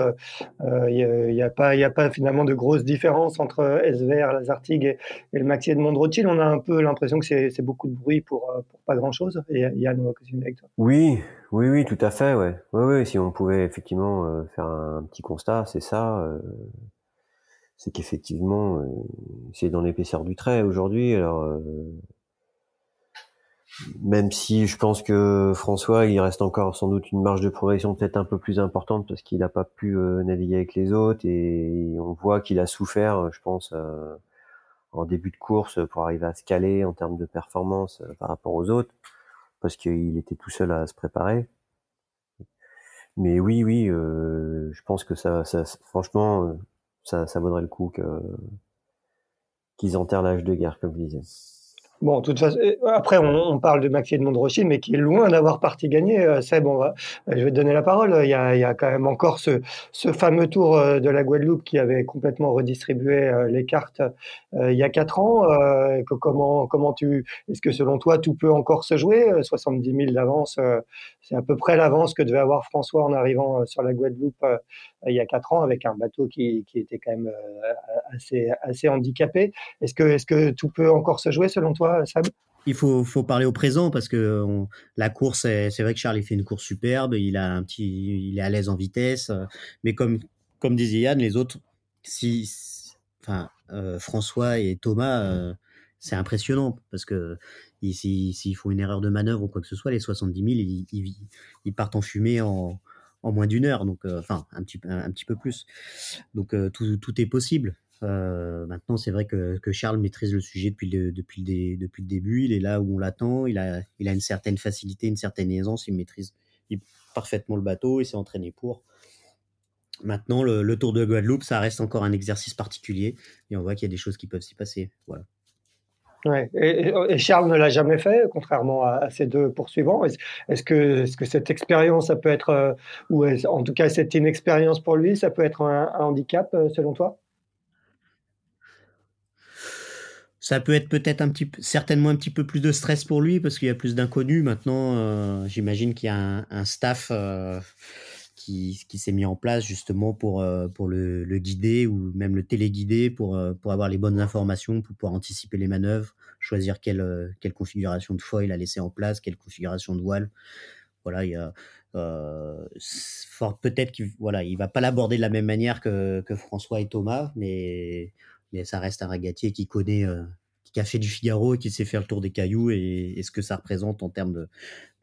[SPEAKER 1] euh, n'y euh, a, a, pas, a pas finalement de grosses différences entre SVR, la Zartigue et, le Maxi Edmond Rothschild. On a un peu l'impression que c'est beaucoup de bruit pour, pour pas grand-chose. Et Yann, on va continuer avec toi.
[SPEAKER 3] Oui, oui, oui, tout à fait. Ouais. Oui, oui, si on pouvait effectivement faire un petit constat, c'est ça c'est qu'effectivement, euh, c'est dans l'épaisseur du trait aujourd'hui. Alors, euh, même si je pense que François, il reste encore sans doute une marge de progression peut-être un peu plus importante parce qu'il n'a pas pu euh, naviguer avec les autres et on voit qu'il a souffert, je pense, en début de course pour arriver à se caler en termes de performance par rapport aux autres parce qu'il était tout seul à se préparer. Mais oui, oui, je pense que ça, ça franchement, ça, ça vaudrait le coup que qu'ils enterrent l'âge de guerre, comme je disais.
[SPEAKER 1] Bon, de toute façon, euh, après, on, parle de Maxi Edmond Rothschild, mais qui est loin d'avoir parti gagné. Euh, Seb, on va, je vais te donner la parole. Il y a, il y a quand même encore ce, ce, fameux tour euh, de la Guadeloupe qui avait complètement redistribué les cartes il y a quatre ans. Que, comment, comment tu, est-ce que selon toi, tout peut encore se jouer 70 000 d'avance, c'est à peu près l'avance que devait avoir François en arrivant sur la Guadeloupe il y a quatre ans avec un bateau qui, qui était quand même assez, assez handicapé. Est-ce que, est-ce que tout peut encore se jouer selon toi?
[SPEAKER 2] Il faut, parler au présent parce que la course, c'est vrai que Charles il fait une course superbe, il a un petit, il est à l'aise en vitesse, mais comme disait Yann, les autres, si, enfin euh, François et Thomas, euh, c'est impressionnant parce que s'ils font une erreur de manœuvre ou quoi que ce soit, les 70 000, ils, partent en fumée en, moins d'une heure, donc euh, enfin un petit peu plus, donc tout est possible. Euh, maintenant, c'est vrai que, Charles maîtrise le sujet depuis le, depuis, le, début. Il est là où on l'attend. Il a, il a une certaine facilité, une certaine aisance. Il maîtrise parfaitement le bateau. Il s'est entraîné pour. Maintenant, le, Tour de Guadeloupe, ça reste encore un exercice particulier. Et on voit qu'il y a des choses qui peuvent s'y passer.
[SPEAKER 1] Ouais. Et, Charles ne l'a jamais fait, contrairement à, ses deux poursuivants. Est-ce que, cette expérience, ça peut être, euh, ou en tout cas cette inexpérience pour lui, ça peut être un, un handicap euh, selon toi?
[SPEAKER 2] Ça peut être peut-être un petit certainement un petit peu plus de stress pour lui parce qu'il y a plus d'inconnus. Maintenant, euh, j'imagine qu'il y a un, staff euh, qui, qui s'est mis en place justement pour, pour le, guider ou même le téléguider pour, pour avoir les bonnes informations, pour pouvoir anticiper les manœuvres, choisir quelle, quelle configuration de foil à laisser en place, quelle configuration de voile. Voilà, il y a euh, peut-être qu'il voilà, il va pas l'aborder de la même manière que, que, François et Thomas, mais, mais ça reste un ragatier qui connaît, euh, qui a fait du Figaro et qui sait faire le tour des cailloux et, et ce que ça représente en termes de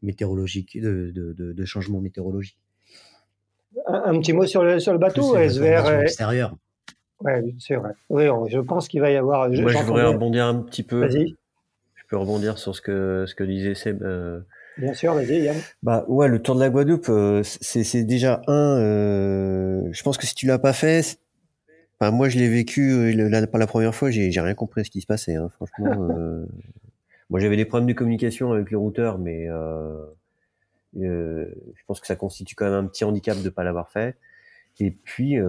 [SPEAKER 2] météorologique, de, de, de, de changement météorologique.
[SPEAKER 1] Un, petit mot sur le, sur le bateau,
[SPEAKER 2] SVR. extérieur.
[SPEAKER 1] Ouais, c'est vrai. Oui, je pense qu'il va y avoir.
[SPEAKER 3] Moi, je voudrais rebondir un petit peu. Vas-y. Je peux rebondir sur ce que, ce que disait Seb. Euh,
[SPEAKER 1] Bien sûr, vas-y Yann.
[SPEAKER 3] Bah ouais, le Tour de la Guadeloupe, euh, c'est déjà un. Euh, je pense que si tu l'as pas fait, enfin, moi je l'ai vécu euh, la, pas la première fois, j'ai rien compris ce qui se passait. Hein, franchement, *laughs* euh, moi j'avais des problèmes de communication avec les routeurs, mais euh, je pense que ça constitue quand même un petit handicap de pas l'avoir fait. Et puis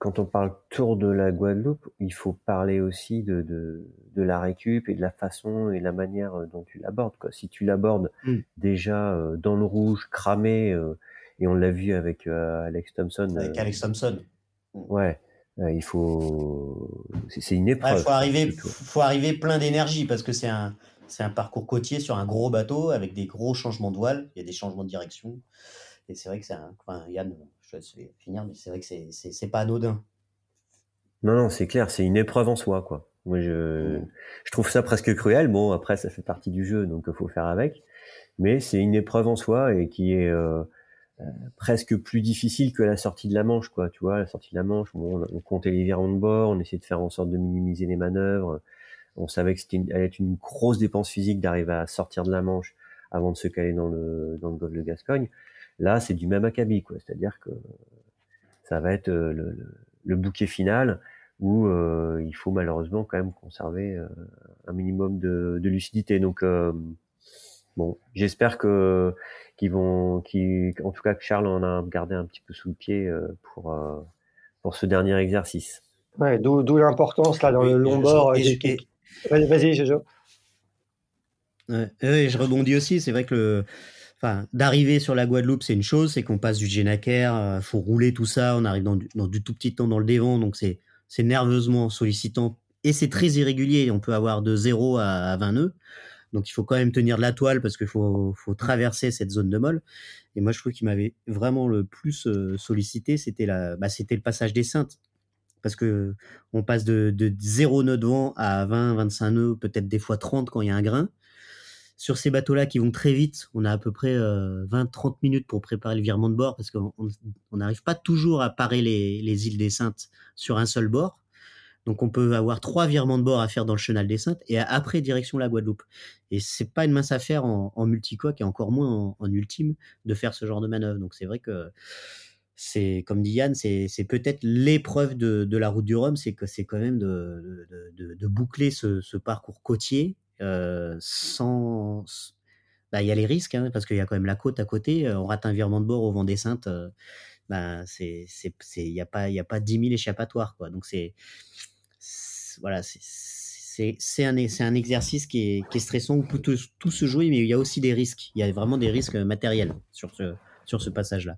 [SPEAKER 3] quand on parle tour de la Guadeloupe, il faut parler aussi de, de, de, la récup et de la façon et la manière euh, dont tu l'abordes. Si tu l'abordes mm. déjà euh, dans le rouge, cramé, euh, et on l'a vu avec Alex Thompson.
[SPEAKER 2] Avec Alex Thompson.
[SPEAKER 3] Ouais, il faut. C'est une épreuve.
[SPEAKER 2] Il faut arriver, faut arriver plein d'énergie parce que c'est un, c'est un parcours côtier sur un gros bateau avec des gros changements de voile. Il y a des changements de direction. Et c'est vrai que c'est un. Enfin, Yann, je vais finir, mais c'est vrai que c'est pas anodin.
[SPEAKER 3] Non, non, c'est clair, c'est une épreuve en soi, quoi. Moi, je, mmh. je trouve ça presque cruel. Bon, après, ça fait partie du jeu, donc il faut faire avec. Mais c'est une épreuve en soi et qui est euh, euh, presque plus difficile que la sortie de la Manche, quoi. Tu vois, la sortie de la Manche, bon, on comptait les virons de bord, on essayait de faire en sorte de minimiser les manœuvres. On savait que c'était allait être une grosse dépense physique d'arriver à sortir de la Manche avant de se caler dans le dans le golfe de Gascogne. Là, c'est du même acabit, quoi. C'est-à-dire que ça va être euh, le, le, bouquet final où euh, il faut malheureusement quand même conserver euh, un minimum de, de lucidité. Donc bon, j'espère que qu'ils vont, qui, en tout cas que Charles en a gardé un petit peu sous le pied pour pour ce dernier exercice.
[SPEAKER 1] Ouais, d'où l'importance là dans le long bord. Vas-y, Jojo.
[SPEAKER 2] Ouais, je rebondis aussi. C'est vrai que le enfin, d'arriver sur la Guadeloupe, c'est une chose, c'est qu'on passe du Genaker, euh, faut rouler tout ça, on arrive dans du, dans du tout petit temps dans le dévent, donc c'est c'est nerveusement sollicitant et c'est très irrégulier. On peut avoir de 0 à, à 20 nœuds. Donc il faut quand même tenir de la toile parce qu'il faut, faut traverser cette zone de molle. Et moi je trouve qu'il m'avait vraiment le plus euh, sollicité, c'était la, bah, c'était le passage des Saintes. Parce que on passe de, de 0 nœud de vent à 20, 25 nœuds, peut-être des fois 30 quand il y a un grain sur ces bateaux-là qui vont très vite, on a à peu près 20-30 euh, minutes pour préparer le virement de bord parce qu'on n'arrive pas toujours à parer les, îles des Saintes sur un seul bord. Donc on peut avoir trois virements de bord à faire dans le chenal des Saintes et après direction la Guadeloupe. Et c'est pas une mince affaire en, multicoque et encore moins en, ultime de faire ce genre de manœuvre. Donc c'est vrai que c'est comme dit Yann, c'est peut-être l'épreuve de, la route du Rhum, c'est que c'est quand même de, boucler ce, parcours côtier euh, sans. Bah, il y a les risques, hein, parce qu'il y a quand même la côte à côté. Euh, on rate un virement de bord au vent des Saintes. Euh, bah, il n'y a pas, y a pas 10 000 échappatoires, quoi. Donc c'est, voilà, c'est, un, exercice qui est, qui est stressant où tout, tout se joue, mais il y a aussi des risques. Il y a vraiment des risques matériels sur ce, sur ce passage-là.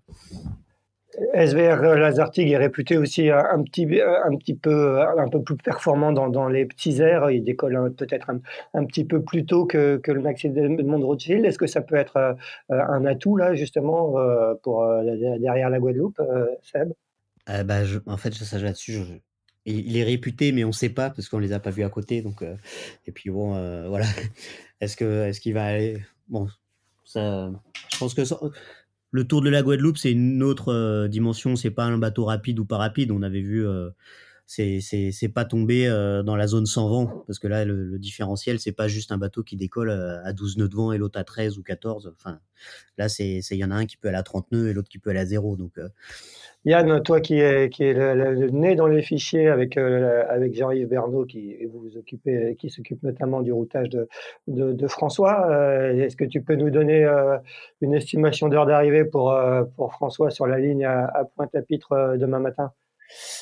[SPEAKER 1] SVR Lazartig est réputé aussi un, petit, un petit peu, un peu plus performant dans, dans les petits airs. Il décolle peut-être un, petit peu plus tôt que, que le Maxi de Rothschild. Est-ce que ça peut être euh, un atout là justement euh, pour euh, derrière la Guadeloupe, Seb?
[SPEAKER 2] Bah, En fait, ça là-dessus. Il est réputé, mais on ne sait pas parce qu'on les a pas vus à côté. Donc, et puis bon, voilà. *laughs* Est-ce qu'il va aller Bon, ça, je pense que le Tour de la Guadeloupe, c'est une autre euh, dimension. C'est pas un bateau rapide ou pas rapide. On avait vu, euh, c'est pas tombé euh, dans la zone sans vent parce que là, le, différentiel, c'est pas juste un bateau qui décolle à 12 nœuds de vent et l'autre à 13 ou 14. Enfin, là, c'est il y en a un qui peut aller à 30 nœuds et l'autre qui peut aller à zéro. Donc
[SPEAKER 1] Yann, toi qui est, qui est le, nez dans les fichiers avec, euh, avec Jean-Yves Bernot, qui vous occupez, qui s'occupe notamment du routage de, de, François, euh, est-ce que tu peux nous donner euh, une estimation d'heure d'arrivée pour, pour François sur la ligne à, Pointe-à-Pitre demain matin?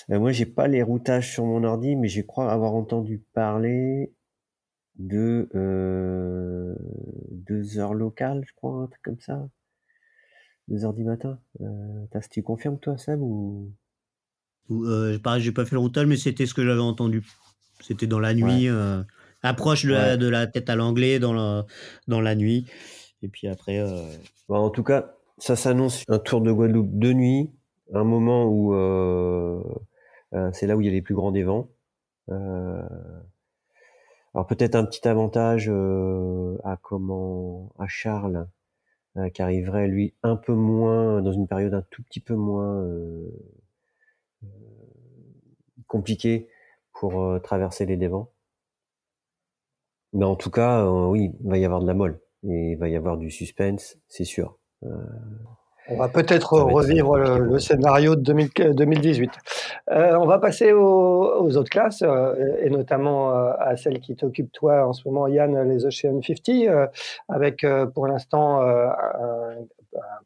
[SPEAKER 3] Moi, j'ai pas les routages sur mon ordi, mais je crois avoir entendu parler de deux heures locales, je crois, un truc comme ça 2 heures du matin. Euh, tu confirmes toi, Sam ou?
[SPEAKER 2] Euh, Pareil, j'ai pas fait le routage, mais c'était ce que j'avais entendu. C'était dans la nuit, euh, approche de, la, tête à l'anglais dans la, dans la nuit. Et puis après. Euh,
[SPEAKER 3] en tout cas, ça s'annonce un tour de Guadeloupe de nuit, un moment où c'est là où il y a les plus grands des vents. alors peut-être un petit avantage à comment à Charles qui arriverait lui un peu moins dans une période un tout petit peu moins compliquée pour traverser les dévents. Mais en tout cas, oui, il va y avoir de la molle et il va y avoir du suspense, c'est sûr.
[SPEAKER 1] On va peut-être revivre le, scénario de 2018. Euh, on va passer aux, autres classes, euh, et notamment euh, à celle qui t'occupe toi en ce moment, Yann, les Ocean 50, avec pour l'instant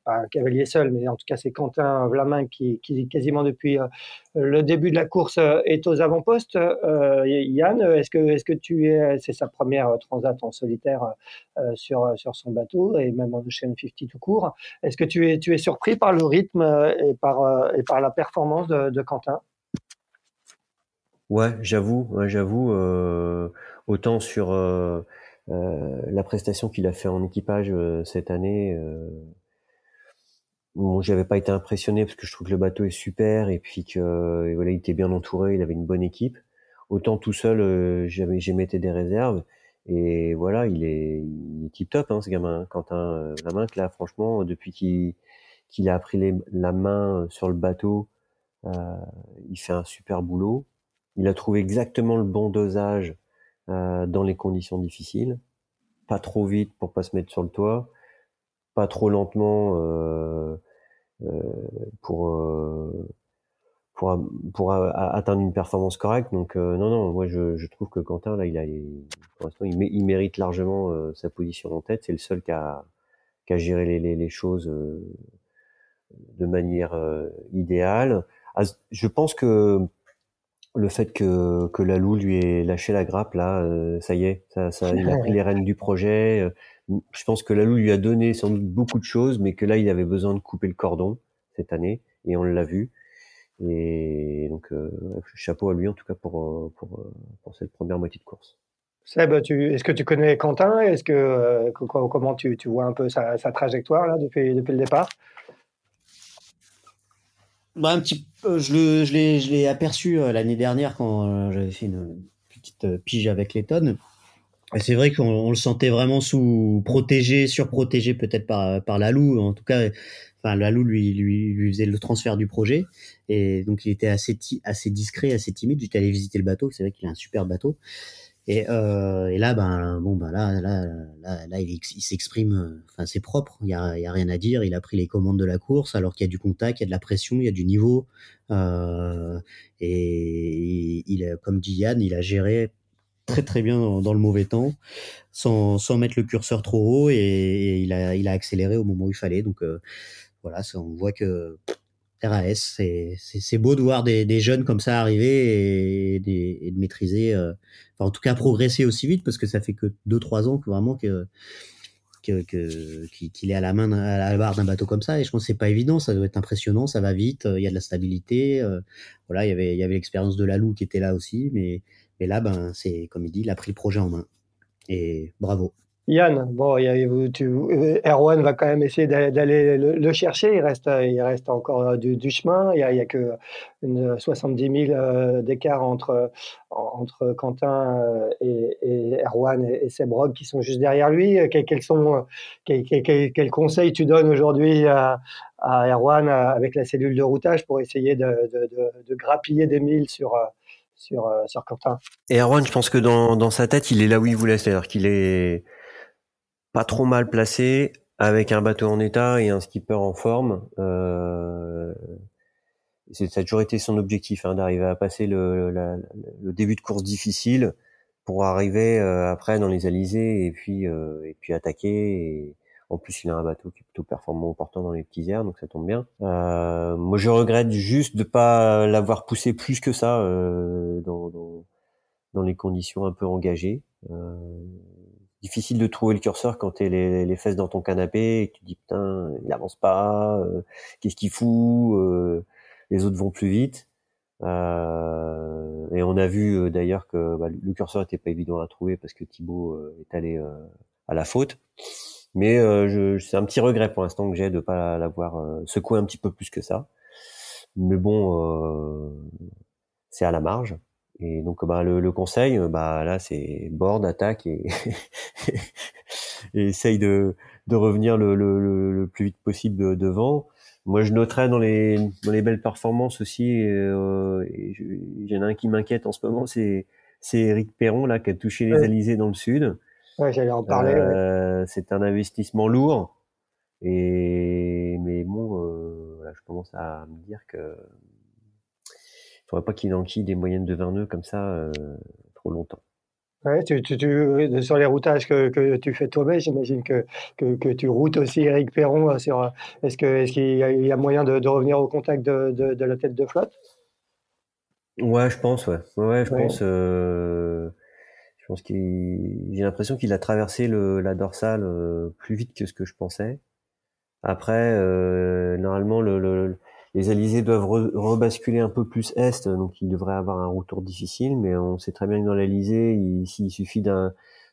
[SPEAKER 1] pas un cavalier seul, mais en tout cas c'est Quentin Vlamin qui, quasiment depuis euh, le début de la course euh, est aux avant-postes. Euh, Yann, est-ce que, tu es, c'est sa première transat en solitaire sur, son bateau et même en Ocean 50 tout court. Est-ce que tu es, surpris par le rythme et par, et par la performance de, Quentin?
[SPEAKER 3] Ouais, j'avoue, j'avoue. autant sur la prestation qu'il a fait en équipage cette année, Bon, j'avais pas été impressionné parce que je trouve que le bateau est super et puis que voilà, il était bien entouré, il avait une bonne équipe. Autant tout seul, euh, j'avais j'émettais des réserves et voilà, il est, il est tip top hein, ce gamin, Quentin euh, main que là franchement depuis qu'il qu'il a pris les, la main sur le bateau, euh, il fait un super boulot. Il a trouvé exactement le bon dosage euh, dans les conditions difficiles, pas trop vite pour pas se mettre sur le toit pas trop lentement euh, euh, pour euh, pour pour atteindre une performance correcte. Donc non non, moi je, je, trouve que Quentin là il a il, mérite largement sa position en tête. C'est le seul qui a qui a géré les, les, les choses de manière idéale. Ah, je pense que le fait que, que Lalou lui ait lâché la grappe là, ça y est, ça, ça, il a pris les rênes du projet je pense que Lalou lui a donné sans doute beaucoup de choses, mais que là, il avait besoin de couper le cordon cette année, et on l'a vu. Et donc, euh, chapeau à lui en tout cas pour, euh, pour, euh, pour cette première moitié de course.
[SPEAKER 1] Seb, est-ce que tu connais Quentin? Est-ce que comment tu, tu, vois un peu sa, sa, trajectoire là depuis, depuis le départ?
[SPEAKER 2] Bah, un petit, je, je l'ai aperçu l'année dernière quand j'avais fait une petite pige avec les tonnes. C'est vrai qu'on le sentait vraiment sous protégé, surprotégé peut-être par par Lalou. En tout cas, enfin Lalou lui, lui lui faisait le transfert du projet et donc il était assez assez discret, assez timide. J'étais allé visiter le bateau. C'est vrai qu'il a un super bateau. Et, euh, et là, ben bon, ben là, là, là, là il, s'exprime. Enfin, c'est propre. Il y a, a rien à dire. Il a pris les commandes de la course, alors qu'il y a du contact, il y a de la pression, il y a du niveau. Euh, et il, comme dit Yann, il a géré très très bien dans, le mauvais temps, sans, sans, mettre le curseur trop haut et, il, a, il a accéléré au moment où il fallait. Donc euh, voilà, on voit que RAS, c'est beau de voir des, des, jeunes comme ça arriver et, de maîtriser, euh, enfin en tout cas progresser aussi vite parce que ça fait que 2-3 ans que vraiment que qu'il est à la main à la barre d'un bateau comme ça et je pense que c'est pas évident ça doit être impressionnant ça va vite il y a de la stabilité euh, voilà il y avait il y avait l'expérience de Lalou qui était là aussi mais et là, ben, c'est comme il dit, il a pris le projet en main. Et bravo.
[SPEAKER 1] Yann, bon, tu, Erwan va quand même essayer d'aller le, chercher. Il reste, il reste encore euh, du, chemin. Il n'y a, que une 70 000 euh, d'écart entre, entre Quentin euh, et, Erwan et, Sebrog qui sont juste derrière lui. Quels sont, quel, quel, conseil tu donnes aujourd'hui à, Erwan avec la cellule de routage pour essayer de, de, de grappiller des milles sur sur, euh, sur Quentin.
[SPEAKER 3] Et Erwan, je pense que dans, dans sa tête, il est là où il voulait, c'est-à-dire qu'il est pas trop mal placé, avec un bateau en état et un skipper en forme. Euh, ça a toujours été son objectif, hein, d'arriver à passer le, le, début de course difficile pour arriver euh, après dans les alizés et puis euh, et puis attaquer en plus, il a un bateau qui est plutôt performant au portant dans les petits airs, donc ça tombe bien. Euh, moi, je regrette juste de pas l'avoir poussé plus que ça euh, dans, les conditions un peu engagées. Euh, difficile de trouver le curseur quand t'es les, les fesses dans ton canapé et que tu dis putain il avance pas, qu'est-ce qu'il fout, les autres vont plus vite. Et on a vu d'ailleurs que bah, le curseur était pas évident à trouver parce que Thibaut est allé à la faute. Mais euh, c'est un petit regret pour l'instant que j'ai de pas l'avoir euh, secoué un petit peu plus que ça. Mais bon, euh, c'est à la marge. Et donc bah, le, le conseil, bah là c'est board, attaque et, *laughs* et essaye de, de revenir le, le, le, plus vite possible devant. Moi je noterais dans les, dans les belles performances aussi, euh, il y en a un qui m'inquiète en ce moment, c'est c'est Eric Perron là qui a touché les Alizés dans le sud.
[SPEAKER 1] Ouais, j'allais en parler.
[SPEAKER 3] Euh, c'est un investissement lourd. Et mais bon, euh, voilà, je commence à me dire que il faudrait pas qu'il enquille des moyennes de 20 nœuds comme ça euh, trop longtemps.
[SPEAKER 1] Ouais, tu, tu, tu, sur les routages que, que tu fais toi-même, j'imagine que, que, que, tu routes aussi Eric Perron. Sur, est-ce, que, est-ce qu'il y a, il y a moyen de, de, revenir au contact de, de, de, la tête de flotte?
[SPEAKER 3] Ouais, je pense, ouais. Ouais, je pense. Euh, je pense qu'il, j'ai l'impression qu'il a traversé le, la dorsale euh, plus vite que ce que je pensais. Après, euh, normalement, le, le, les alizés doivent rebasculer un peu plus est, donc il devrait avoir un retour difficile. Mais on sait très bien que dans l'Alizé, il, il suffit d'un,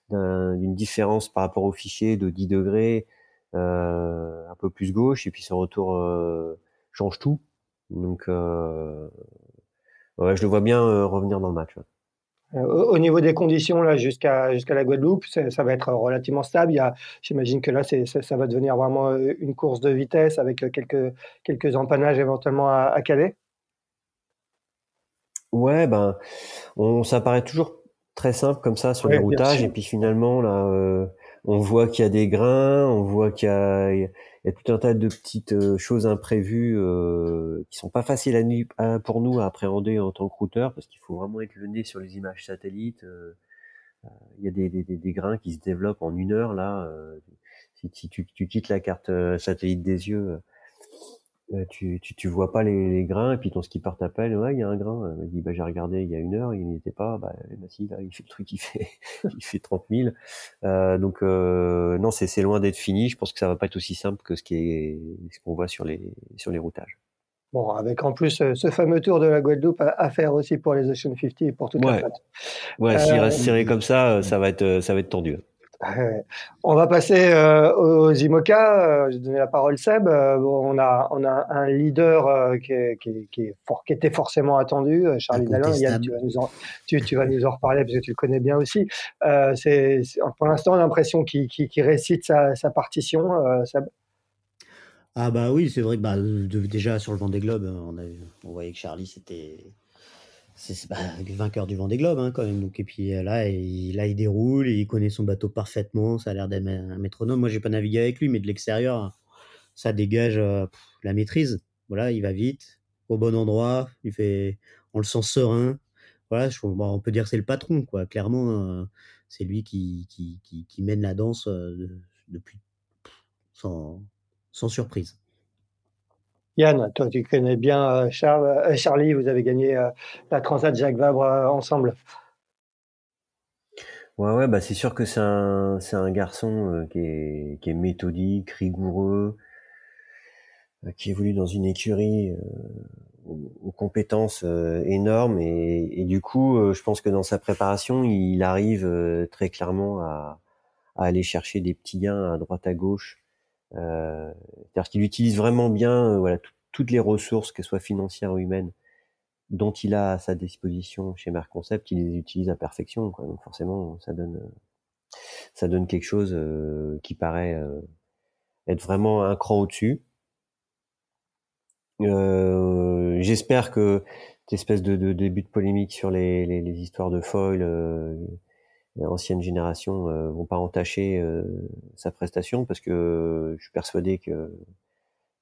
[SPEAKER 3] d'une différence par rapport au fichier de 10 degrés, euh, un peu plus gauche, et puis son retour euh, change tout. Donc, euh, ouais, je le vois bien revenir dans le match.
[SPEAKER 1] Euh, au niveau des conditions là jusqu'à jusqu'à la Guadeloupe, ça va être relativement stable. Il y a, j'imagine que là, c'est, ça, va devenir vraiment euh, une course de vitesse avec euh, quelques quelques empannages éventuellement à, à Calais.
[SPEAKER 3] Ouais, ben, on, ça paraît toujours très simple comme ça sur les routages, et puis finalement là, on voit qu'il y a des grains, on voit qu'il y a, y a tout un tas de petites euh, choses imprévues euh, qui sont pas faciles à, pour nous à appréhender en tant que routeur parce qu'il faut vraiment être le nez sur les images satellites. Euh, euh, il y a des, des, des, grains qui se développent en une heure là. si, si tu, tu, quittes la carte satellite des yeux, euh, tu, tu, tu, vois pas les, les, grains, et puis ton skipper t'appelle, ouais, il y a un grain. Il dit, bah, j'ai regardé il y a une heure, il n'y était pas. Bah, bah si, là, il fait le truc, il fait, *laughs* il fait 30 000. Euh, donc, euh, non, c'est loin d'être fini. Je pense que ça va pas être aussi simple que ce qui est, ce qu'on voit sur les, sur les routages.
[SPEAKER 1] Bon, avec en plus euh, ce fameux tour de la Guadeloupe à, faire aussi pour les Ocean 50 et pour toute
[SPEAKER 3] ouais.
[SPEAKER 1] la
[SPEAKER 3] Ouais, s'il reste serré comme ça, ça va être, ça va être tendu. *laughs*
[SPEAKER 1] On va passer euh, aux IMOCA. Euh, je donner la parole Seb. Euh, on a on a un leader euh, qui, est, qui, qui, est fort, qui, était forcément attendu, Charlie Dallin. tu vas nous en tu, tu, vas nous en reparler parce que tu le connais bien aussi. c'est pour l'instant l'impression qu'il récite sa, sa partition. Seb.
[SPEAKER 2] Ah bah oui, c'est vrai que bah, déjà sur le Vendée Globe, on, a, on voyait que Charlie c'était c'est bah, le vainqueur du Vendée Globe hein, quand même. Donc, et puis euh, là il, là, il déroule, il connaît son bateau parfaitement, ça a l'air d'être un métronome. Moi, j'ai pas navigué avec lui, mais de l'extérieur, ça dégage euh, la maîtrise. Voilà, il va vite, au bon endroit, il fait, on le sent serein. Voilà, je, on peut dire que c'est le patron, quoi. Clairement, euh, c'est lui qui, qui, qui, mène la danse depuis sans surprise.
[SPEAKER 1] Yann, toi tu connais bien euh, Charles, euh, Charlie, vous avez gagné euh, la Transat Jacques Vabre ensemble.
[SPEAKER 3] Ouais, ouais, bah c'est sûr que c'est un, garçon qui, est, méthodique, rigoureux, qui évolue dans une écurie aux, compétences énormes et, du coup, je pense que dans sa préparation, il arrive très clairement à, à aller chercher des petits gains à droite à gauche C'est-à-dire qu'il utilise vraiment bien euh, voilà, toutes les ressources, qu'elles soient financières ou humaines, dont il a à sa disposition chez Merconcept, il les utilise à perfection. Quoi. Donc forcément, ça donne, euh, ça donne quelque chose euh, qui paraît euh, être vraiment un cran au-dessus. Euh, J'espère que cette espèce de, de, début de polémique sur les, les, les histoires de foil, les anciennes générations euh, vont pas entacher euh, sa prestation parce que je suis persuadé que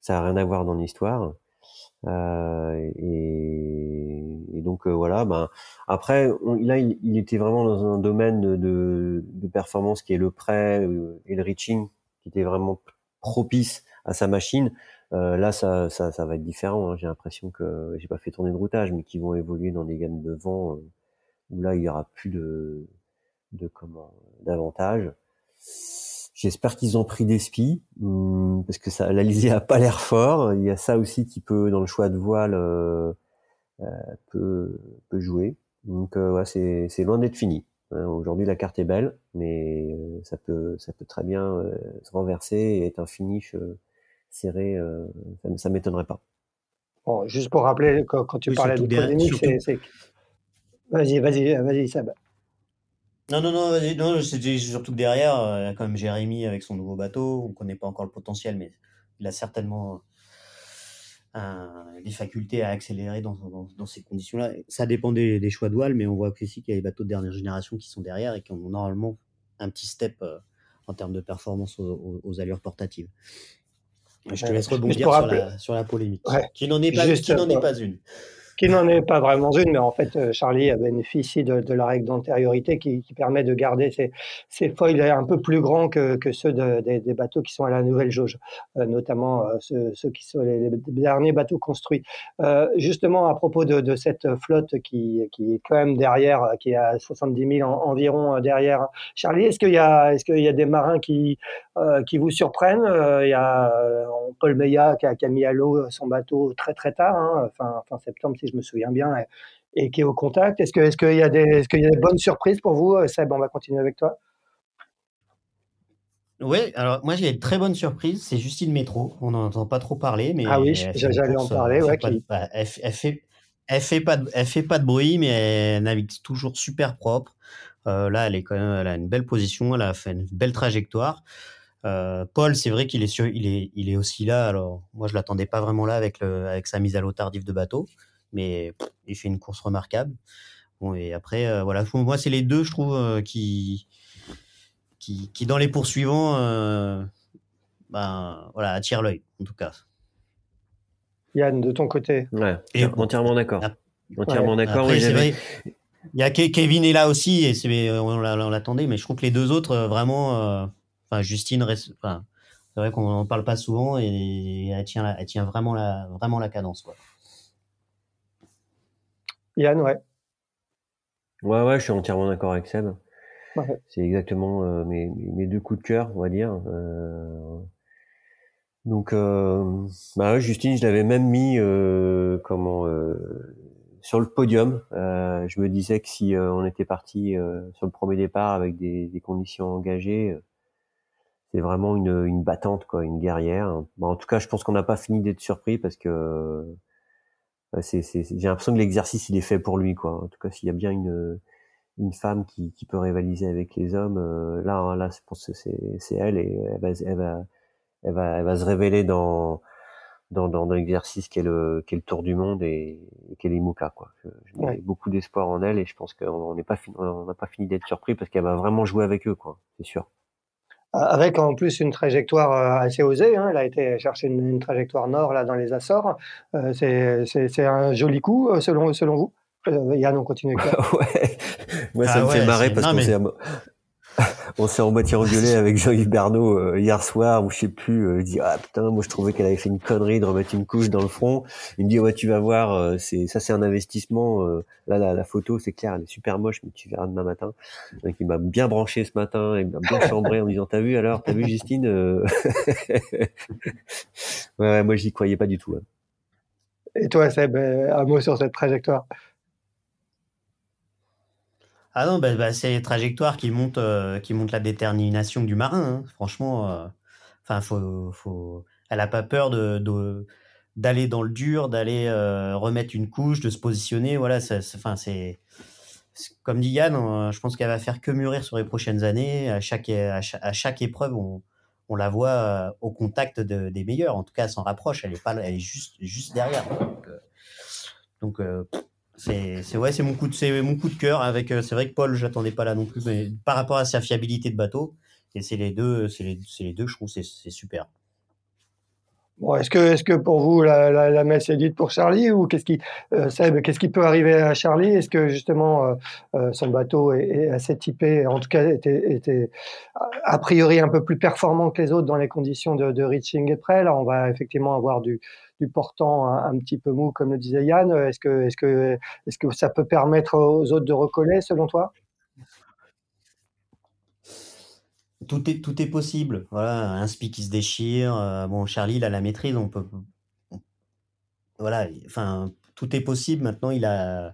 [SPEAKER 3] ça a rien à voir dans l'histoire. Euh, et, donc euh, voilà. Ben après, là, il, était vraiment dans un domaine de, performance qui est le prêt et le reaching, qui était vraiment propice à sa machine. Euh, là, ça, ça, ça, va être différent. Hein. J'ai l'impression que j'ai pas fait tourner de routage, mais qui vont évoluer dans des gammes de vent où là, il y aura plus de de comment davantage. J'espère qu'ils ont pris des spies hum, parce que ça, l'Alizé a pas l'air fort. Il y a ça aussi qui peut, dans le choix de voile, euh, euh peut, peut jouer. Donc euh, ouais, c'est, c'est loin d'être fini. Hein. Aujourd'hui, la carte est belle, mais euh, ça peut, ça peut très bien se renverser et être un finish serré. ça, ça m'étonnerait pas.
[SPEAKER 1] Bon, juste pour rappeler, quand, tu parlais de polémique, c'est, Vas-y, vas-y, vas-y, Seb.
[SPEAKER 2] Non, non, non, non c'est surtout que derrière, euh, il y a quand même Jérémy avec son nouveau bateau. On ne connaît pas encore le potentiel, mais il a certainement des facultés à accélérer dans, dans, ces conditions-là. Ça dépend des, choix de voile, mais on voit aussi qu'il y a des bateaux de dernière génération qui sont derrière et qui ont normalement un petit step euh, en termes de performance aux, allures portatives. Je te laisse rebondir sur la, sur la, polémique, qui n'en est, pas, qui n'en est pas une
[SPEAKER 1] qui n'en est pas vraiment une, mais en fait, euh, Charlie a bénéficié de, la règle d'antériorité qui, permet de garder ses, ses foils un peu plus grands que, que ceux des bateaux qui sont à la nouvelle jauge, euh, notamment euh, ceux, qui sont les, derniers bateaux construits. justement, à propos de, cette flotte qui, qui, est quand même derrière, qui est à 70 000 environ derrière, Charlie, est-ce qu'il y, a, est qu'il y a des marins qui, qui vous surprennent Il y a Paul Meillat qui a, qui mis à l'eau son bateau très très tard, hein, fin, fin septembre, si je me souviens bien, et, qui est au contact. Est-ce qu'il est qu'il y, a des, est qu'il y a des bonnes surprises pour vous, euh, Seb? On va continuer avec toi.
[SPEAKER 2] Oui, alors moi j'ai une très bonne surprise, c'est Justine Métro. On n'en entend pas trop parler, mais
[SPEAKER 1] ah oui, j'allais en parler. Ouais,
[SPEAKER 2] elle, fait, elle fait pas, de, elle fait pas de bruit, mais elle navigue toujours super propre. Euh, là, elle est quand même, elle a une belle position, elle a fait une belle trajectoire. Euh, Paul, c'est vrai qu'il est, il est, il est aussi là. Alors, moi, je l'attendais pas vraiment là avec, le, avec sa mise à l'eau tardive de bateau, mais il fait une course remarquable. Bon, et après, euh, voilà, moi, c'est les deux, je trouve, euh, qui, qui, qui, dans les poursuivants, ben, voilà, attirent l'œil, en tout cas.
[SPEAKER 1] Yann, de ton côté.
[SPEAKER 3] Ouais, et, entièrement d'accord. Entièrement d'accord.
[SPEAKER 2] Il y a Kevin est là aussi, et on l'attendait, mais je trouve que les deux autres, vraiment Enfin, Justine, enfin, c'est vrai qu'on n'en parle pas souvent et elle tient, elle tient vraiment, la, vraiment la cadence. Quoi.
[SPEAKER 1] Yann, ouais.
[SPEAKER 3] Ouais, ouais, je suis entièrement d'accord avec Seb. C'est exactement euh, mes, mes, deux coups de cœur, on va dire. Euh, donc, euh, bah Justine, je l'avais même mis comment sur le podium. je me disais que si on était parti sur le premier départ avec des, des conditions engagées, c'est vraiment une, une battante, quoi, une guerrière. Bon, en tout cas, je pense qu'on n'a pas fini d'être surpris parce que euh, c'est, c'est, j'ai l'impression que l'exercice il est fait pour lui, quoi. En tout cas, s'il y a bien une une femme qui, qui peut rivaliser avec les hommes, euh, là, là, je pense que c'est, c'est elle et elle va, elle va, elle va, elle va se révéler dans dans, dans, dans l'exercice qu'est le, qu'est le tour du monde et, et qu'est l'IMOCA, quoi. Je, je beaucoup d'espoir en elle et je pense qu'on n'est pas fini, on n'a pas fini d'être surpris parce qu'elle va vraiment jouer avec eux, quoi. C'est sûr
[SPEAKER 1] avec en plus une trajectoire euh, assez osée. Hein. Elle a été chercher une, trajectoire nord là dans les Açores. Euh, c'est un joli coup euh, selon selon vous? Yann, on continue. *laughs*
[SPEAKER 3] ouais, moi ça ah me fait marrer parce qu'on s'est on s'est en moitié engueulé *laughs* avec Jean-Yves Bernot euh, hier soir où je sais plus euh, il dit ah putain moi je trouvais qu'elle avait fait une connerie de remettre une couche dans le front. Il me dit ouais tu vas voir euh, c'est ça c'est un investissement là la, la photo c'est clair elle est super moche mais tu verras demain matin. Donc il m'a bien branché ce matin il m'a bien chambré en disant t'as vu alors t'as vu Justine *laughs* ouais, ouais, moi j'y croyais pas du tout hein.
[SPEAKER 1] et toi Seb un mot sur cette trajectoire?
[SPEAKER 2] Ah non, bah, bah, c'est les trajectoires qui montent, euh, qui montent la détermination du marin. Hein. Franchement, euh, enfin, faut, faut, elle a pas peur de, d'aller dans le dur, d'aller euh, remettre une couche, de se positionner. Voilà, enfin, c'est, comme dit Yann, je pense qu'elle va faire que mûrir sur les prochaines années. À chaque, à chaque, épreuve, on, on la voit au contact des meilleurs. En tout cas, elle s'en rapproche. Elle est pas, elle est juste, juste derrière. Donc, donc c'est ouais, c'est mon coup de c'est mon coup de cœur avec euh, c'est vrai que Paul, j'attendais pas là non plus mais par rapport à sa fiabilité de bateau et c'est les deux c'est les, les, deux je trouve c'est super.
[SPEAKER 1] Bon, est-ce que, est-ce que pour vous la, la, la messe est dite pour Charlie ou qu'est-ce qui, euh, qu'est-ce qui peut arriver à Charlie? Est-ce que justement euh, euh, son bateau est, assez typé, en tout cas était, était, a priori un peu plus performant que les autres dans les conditions de, de reaching et près Là, on va effectivement avoir du, du portant un, petit peu mou, comme le disait Yann. Est-ce que, est-ce que, est-ce que ça peut permettre aux autres de recoller, selon toi?
[SPEAKER 2] Tout est tout est possible. Voilà, un spi qui se déchire. bon, Charlie, il a la maîtrise. On peut, voilà, enfin, tout est possible. Maintenant, il a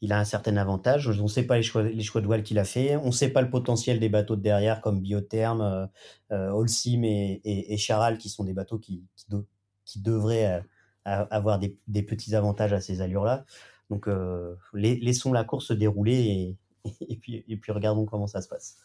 [SPEAKER 2] il a un certain avantage. On ne sait pas les choix, les choix de voile qu'il a fait. On ne sait pas le potentiel des bateaux de derrière comme Biotherm, euh, euh et, et, Charal, qui sont des bateaux qui, qui, devraient euh, avoir des, petits avantages à ces allures-là. Donc, euh, laissons la course se dérouler *laughs* et, puis, et puis regardons comment ça se passe.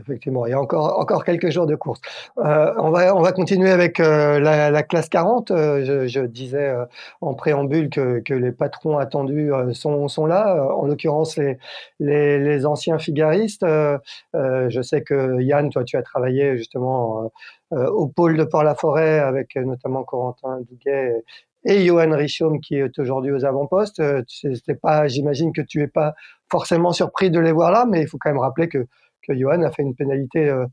[SPEAKER 1] Effectivement, il y a encore, encore quelques jours de course. Euh, on, va, on va continuer avec euh, la, la, classe 40. Euh, je, disais en préambule que, que, les patrons attendus sont, sont là, en l'occurrence les, les, les, anciens figaristes. je sais que Yann, toi, tu as travaillé justement au pôle de Port-la-Forêt avec notamment Corentin Douguet et Johan Richaume qui est aujourd'hui aux avant-postes. C'était pas, j'imagine que tu es pas forcément surpris de les voir là, mais il faut quand même rappeler que Johan a fait une pénalité euh,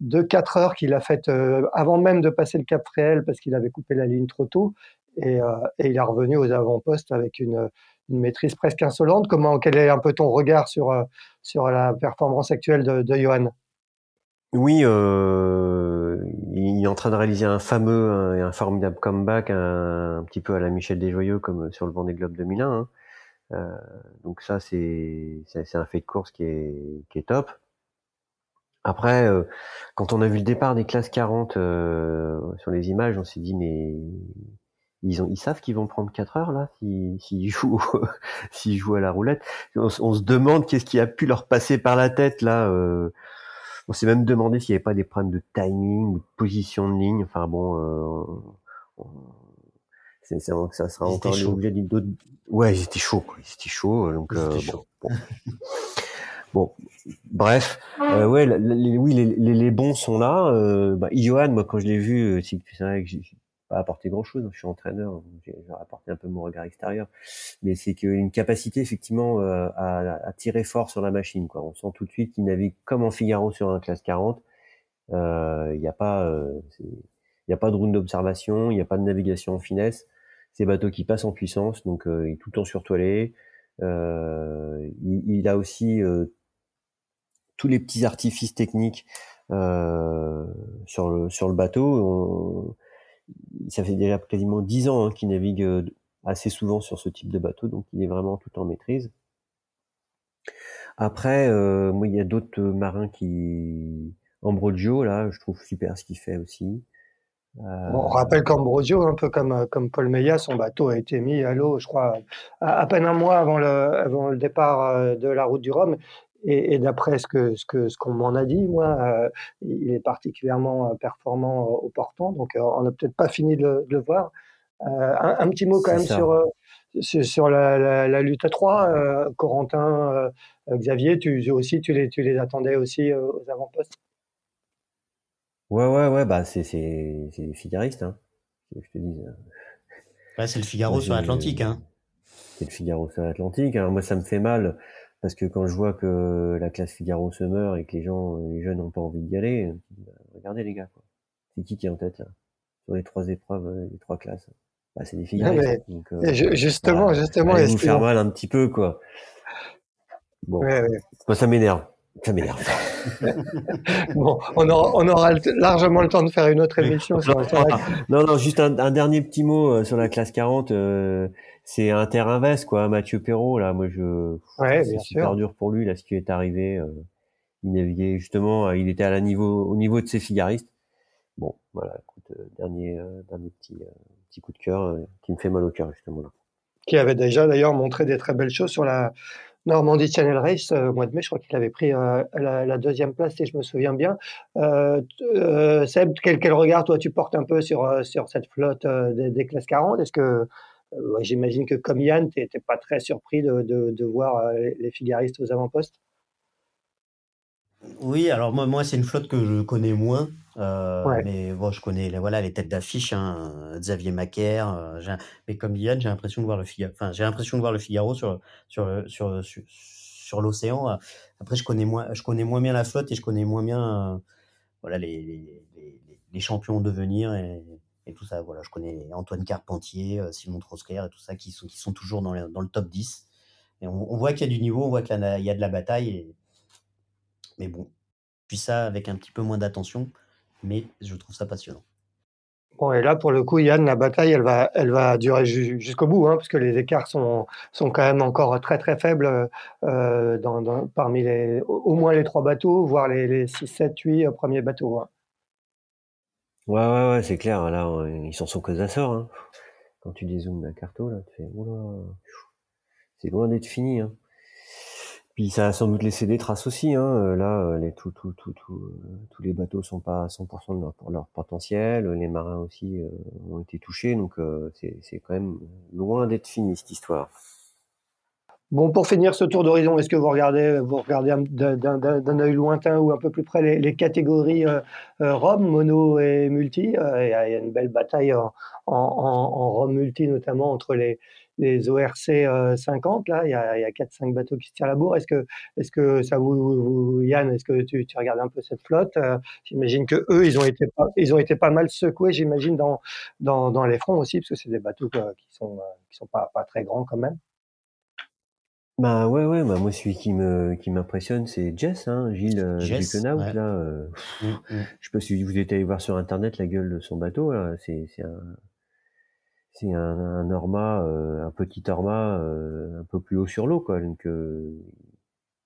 [SPEAKER 1] de 4 heures qu'il a faite euh, avant même de passer le cap réel parce qu'il avait coupé la ligne trop tôt. Et, euh, il est revenu aux avant-postes avec une, une, maîtrise presque insolente. Comment, quel est un peu ton regard sur, sur la performance actuelle de, de Johan?
[SPEAKER 3] Oui, euh, il est en train de réaliser un fameux et un, formidable comeback, un, petit peu à la Michel Desjoyeux comme sur le Vendée Globe 2001. Hein. Euh, donc ça, c'est un fait de course qui est, top. Après, euh, quand on a vu le départ des classes 40 euh, sur les images, on s'est dit mais ils ont, savent qu'ils vont prendre 4 heures là s'ils *laughs* jouent, s'ils jouent à la roulette. On, se demande qu'est-ce qui a pu leur passer par la tête là. Euh, on s'est même demandé s'il n'y avait pas des problèmes de timing ou de position de ligne. Enfin bon, c'est, ça sera encore l'objet d'autres. Ouais, ils étaient chauds, ils étaient chauds. Donc chaud. bon. Bon, bref, euh, ouais, les, oui, les, les, bons sont là. Euh, bah, Johan, moi, quand je l'ai vu, euh, c'est vrai que j'ai pas apporté grand-chose. Je suis entraîneur, j'ai apporté un peu mon regard extérieur, mais c'est qu'une capacité effectivement euh, à, tirer fort sur la machine. Quoi. On sent tout de suite qu'il navigue comme en Figaro sur un classe 40. Il n'y a pas, il n'y a pas de route d'observation, il n'y a pas de navigation en finesse. C'est bateau qui passe en puissance, donc il est tout le temps surtoilé. Euh, il, a aussi tous les petits artifices techniques euh, sur le sur le bateau. Ça fait déjà quasiment dix ans hein, qu'il navigue euh, assez souvent sur ce type de bateau, donc il est vraiment tout en maîtrise. Après, euh, moi, il y a d'autres marins qui Ambrogio, là, je trouve super ce qu'il fait aussi.
[SPEAKER 1] Euh... on rappelle qu'Ambrogio, un peu comme, comme Paul Meillat, son bateau a été mis à l'eau, je crois, à, peine un mois avant le, avant le départ euh, de la route du Rhum. Et, et d'après ce que ce que ce qu'on m'en a dit, moi, euh, il est particulièrement euh, performant au portant. Donc, euh, on n'a peut-être pas fini de le, de le voir. Un, un, petit mot quand même sur sur la, la, la, lutte à trois. Corentin, Xavier, tu aussi tu les tu les attendais aussi aux avant-postes?
[SPEAKER 3] Ouais, ouais, ouais, bah c'est c'est c'est des figaristes, hein. Je te dis.
[SPEAKER 2] Ouais, c'est le Figaro sur l'Atlantique, hein.
[SPEAKER 3] C'est le Figaro sur l'Atlantique. Moi, ça me fait mal parce que quand je vois que la classe Figaro se meurt et que les gens, les jeunes n'ont pas envie d'y aller, bah, regardez les gars, C'est qui qui est en tête là? Sur les trois épreuves, euh, les trois classes bah, C'est des Figaro.
[SPEAKER 1] donc, euh, justement, justement,
[SPEAKER 3] vous faire mal un petit peu quoi. Bon, Moi, ça m'énerve. Ça m'énerve. *laughs*
[SPEAKER 1] bon, on aura, on aura, largement le temps de faire une autre émission. *laughs* sur,
[SPEAKER 3] non, non, juste un, un, dernier petit mot euh, sur la classe 40. Euh, c'est un terrain veste, quoi. Mathieu Perrault, là, moi, je.
[SPEAKER 1] Ouais,
[SPEAKER 3] c'est super dur pour lui, là, ce qui est arrivé. Euh, il naviguait justement, il était à la niveau, au niveau de ses figaristes. Bon, voilà, écoute, dernier, dernier petit, petit coup de cœur qui me fait mal au cœur, justement, là.
[SPEAKER 1] Qui avait déjà, d'ailleurs, montré des très belles choses sur la Normandie Channel Race euh, au mois de mai, je crois qu'il avait pris euh, la, deuxième place, si je me souviens bien. Euh, Seb, quel, quel, regard toi tu portes un peu sur, sur cette flotte des, classes 40 Est-ce que j'imagine que comme Yann, tu n'étais pas très surpris de, de, voir les, figaristes aux avant-postes?
[SPEAKER 2] Oui, alors moi c'est une flotte que je connais moins, euh, ouais. mais bon, je connais les, voilà, les têtes d'affiche, hein, Xavier Macaire, euh, mais comme Yann, j'ai l'impression de voir le Figaro, enfin, j'ai l'impression de voir le Figaro sur, sur, sur, sur, sur l'océan. Après, je connais moins, je connais moins bien la flotte et je connais moins bien, euh, voilà, les, les, les, les, champions de devenir et, et, tout ça. Voilà, je connais Antoine Carpentier, euh, Simon Troscler et tout ça qui sont, qui sont toujours dans, le, dans le top 10. Et on, on voit qu'il y a du niveau, on voit qu'il y, y, a de la bataille et, mais bon, puis ça avec un petit peu moins d'attention, mais je trouve ça passionnant.
[SPEAKER 1] Bon, et là, pour le coup, Yann, la bataille, elle va, elle va durer jusqu'au bout, hein, parce que les écarts sont, sont quand même encore très très faibles euh, dans, parmi les, au moins les trois bateaux, voire les, les 6, 7, 8 premiers bateaux. Hein.
[SPEAKER 3] Ouais, ouais, ouais, c'est clair. Là, ils s'en sont que ça Hein. Quand tu dézoomes la carto, là, tu fais, c'est loin d'être fini. Hein. Puis ça a sans doute laissé des traces aussi. Hein. Euh, là, euh, euh, tous les bateaux sont pas à 100% de leur, potentiel. Les marins aussi ont été touchés. Donc c'est quand même loin d'être fini cette histoire.
[SPEAKER 1] Bon, pour finir ce tour d'horizon, est-ce que vous regardez, d'un œil lointain ou un peu plus près les, catégories euh, ROM, mono et multi? Il y, a une belle bataille en, en, ROM multi, notamment entre les, les ORC 50. Là, il y a, 4-5 bateaux qui se tirent la bourre. Est-ce que, est-ce que ça vous, Yann, est-ce que tu, tu, regardes un peu cette flotte J'imagine que eux, ils ont été, pas, ils ont été pas mal secoués, j'imagine, dans, dans, dans, les fronts aussi, parce que c'est des bateaux qui sont, qui sont pas, pas très grands quand même.
[SPEAKER 3] Bah ouais, ouais, bah moi celui qui me qui m'impressionne c'est Jess, hein, Gilles, euh, Jess, là. Euh, mmh. Je sais pas si vous êtes allé voir sur internet la gueule de son bateau. C'est un c'est un, un Norma, euh, un petit Norma, euh, un peu plus haut sur l'eau quoi. Donc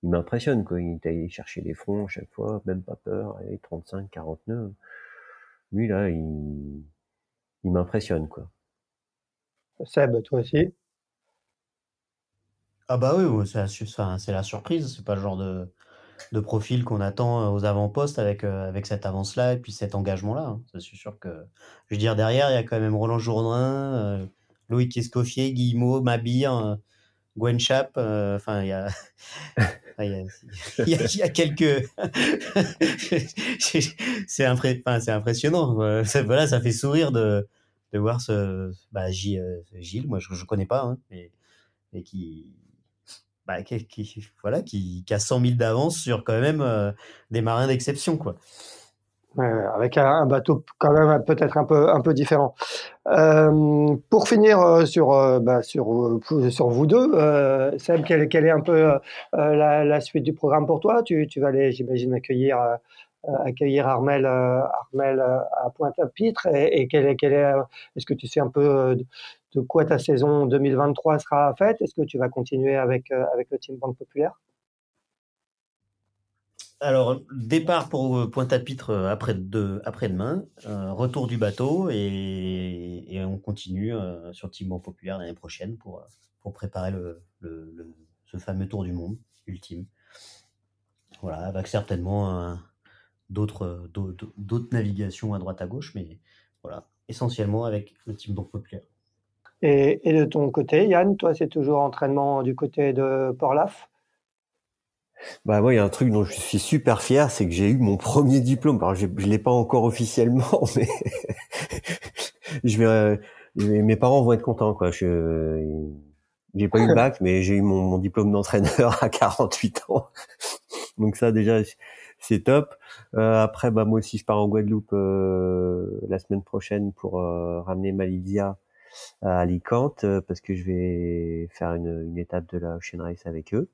[SPEAKER 3] il m'impressionne quoi. Il est allé chercher les fronts à chaque fois, même pas peur. Allez, 35, 49. Lui là, il il m'impressionne quoi.
[SPEAKER 1] Seb, toi aussi?
[SPEAKER 2] Ah bah oui, c'est la, c'est la surprise. C'est pas le genre de, de profil qu'on attend euh, aux avant-postes avec, euh, avec cette avance-là et puis cet engagement-là. Hein. C'est sûr que, je veux dire, derrière, il y a quand même Roland Jourdain, euh, Loïc Escoffier, Guillemot, Mabir, Gwen Chap. *laughs* Enfin, il y a, il y a, quelques. *laughs* c'est impressionnant. Voilà, ça fait sourire de, de voir ce bah, Gilles, moi je, je connais pas, hein, mais, mais qui bah, qui, voilà, qui, a 100 000 d'avance sur quand même euh, des marins d'exception. quoi.
[SPEAKER 1] avec un, bateau quand même peut-être un peu, un peu différent. Euh, pour finir euh, sur, bah, sur, sur vous deux, Seb, quelle, quelle, est un peu la, suite du programme pour toi? Tu, tu vas aller, j'imagine, accueillir, accueillir Armel, Armel à Pointe-à-Pitre et, est, quelle est, est-ce que tu sais un peu de quoi ta saison 2023 sera faite? Est-ce que tu vas continuer avec, euh, le Team Banque Populaire?
[SPEAKER 2] Alors, départ pour euh, Pointe-à-Pitre euh, après après-demain, retour du bateau et, on continue sur Team Banque Populaire l'année prochaine pour, pour préparer ce fameux tour du monde ultime. Voilà, avec certainement d'autres d'autres navigations à droite à gauche, mais voilà, essentiellement avec le Team Banque Populaire.
[SPEAKER 1] Et, de ton côté, Yann, toi, c'est toujours entraînement du côté de Port-Laf
[SPEAKER 3] bah moi, il y a un truc dont je suis super fier, c'est que j'ai eu mon premier diplôme. Alors je, ne l'ai pas encore officiellement, *laughs* mais je vais, mes parents vont être contents quoi. Je j'ai pas eu le bac, mais j'ai eu mon, diplôme d'entraîneur *laughs* à 48 ans. Donc ça déjà c'est top. Euh, après bah moi aussi je pars en Guadeloupe euh, la semaine prochaine pour euh, ramener ma Lydia à Alicante euh, parce que je vais faire une, étape de la Ocean Race avec eux.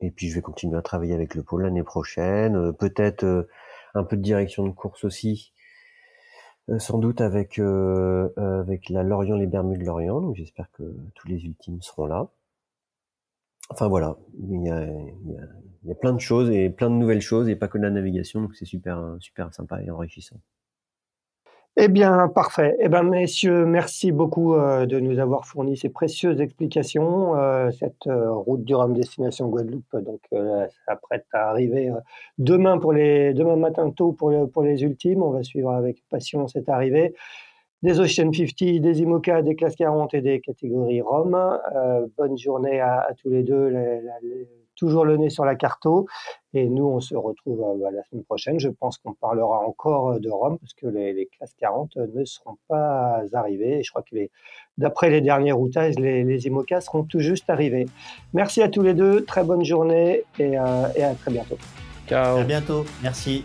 [SPEAKER 3] Et puis je vais continuer à travailler avec le pôle l'année prochaine, euh, peut-être euh, un peu de direction de course aussi, sans doute avec avec la Lorient les Bermudes Lorient. Donc j'espère que tous les ultimes seront là. Enfin voilà, il y a, il y a, il y a plein de choses et plein de nouvelles choses et pas que de la navigation, donc c'est super super sympa et enrichissant.
[SPEAKER 1] Eh bien, parfait. Eh bien, messieurs, merci beaucoup euh, de nous avoir fourni ces précieuses explications. Euh, cette euh, route du Rhum destination Guadeloupe, donc, s'apprête à arriver demain pour les demain matin tôt pour, pour les ultimes. On va suivre avec passion cette arrivée des Ocean 50, des IMOCA, des classes 40 et des catégories Rome. bonne journée à, tous les deux toujours le nez sur la carto. Et nous, on se retrouve euh, bah, la semaine prochaine. Je pense qu'on parlera encore euh, de Rome parce que les, classes 40 euh, ne seront pas arrivées. Et je crois que d'après les derniers routages, les, les IMOCA seront tout juste arrivés. Merci à tous les deux. Très bonne journée et, et à très bientôt.
[SPEAKER 2] Ciao. À bientôt. Merci.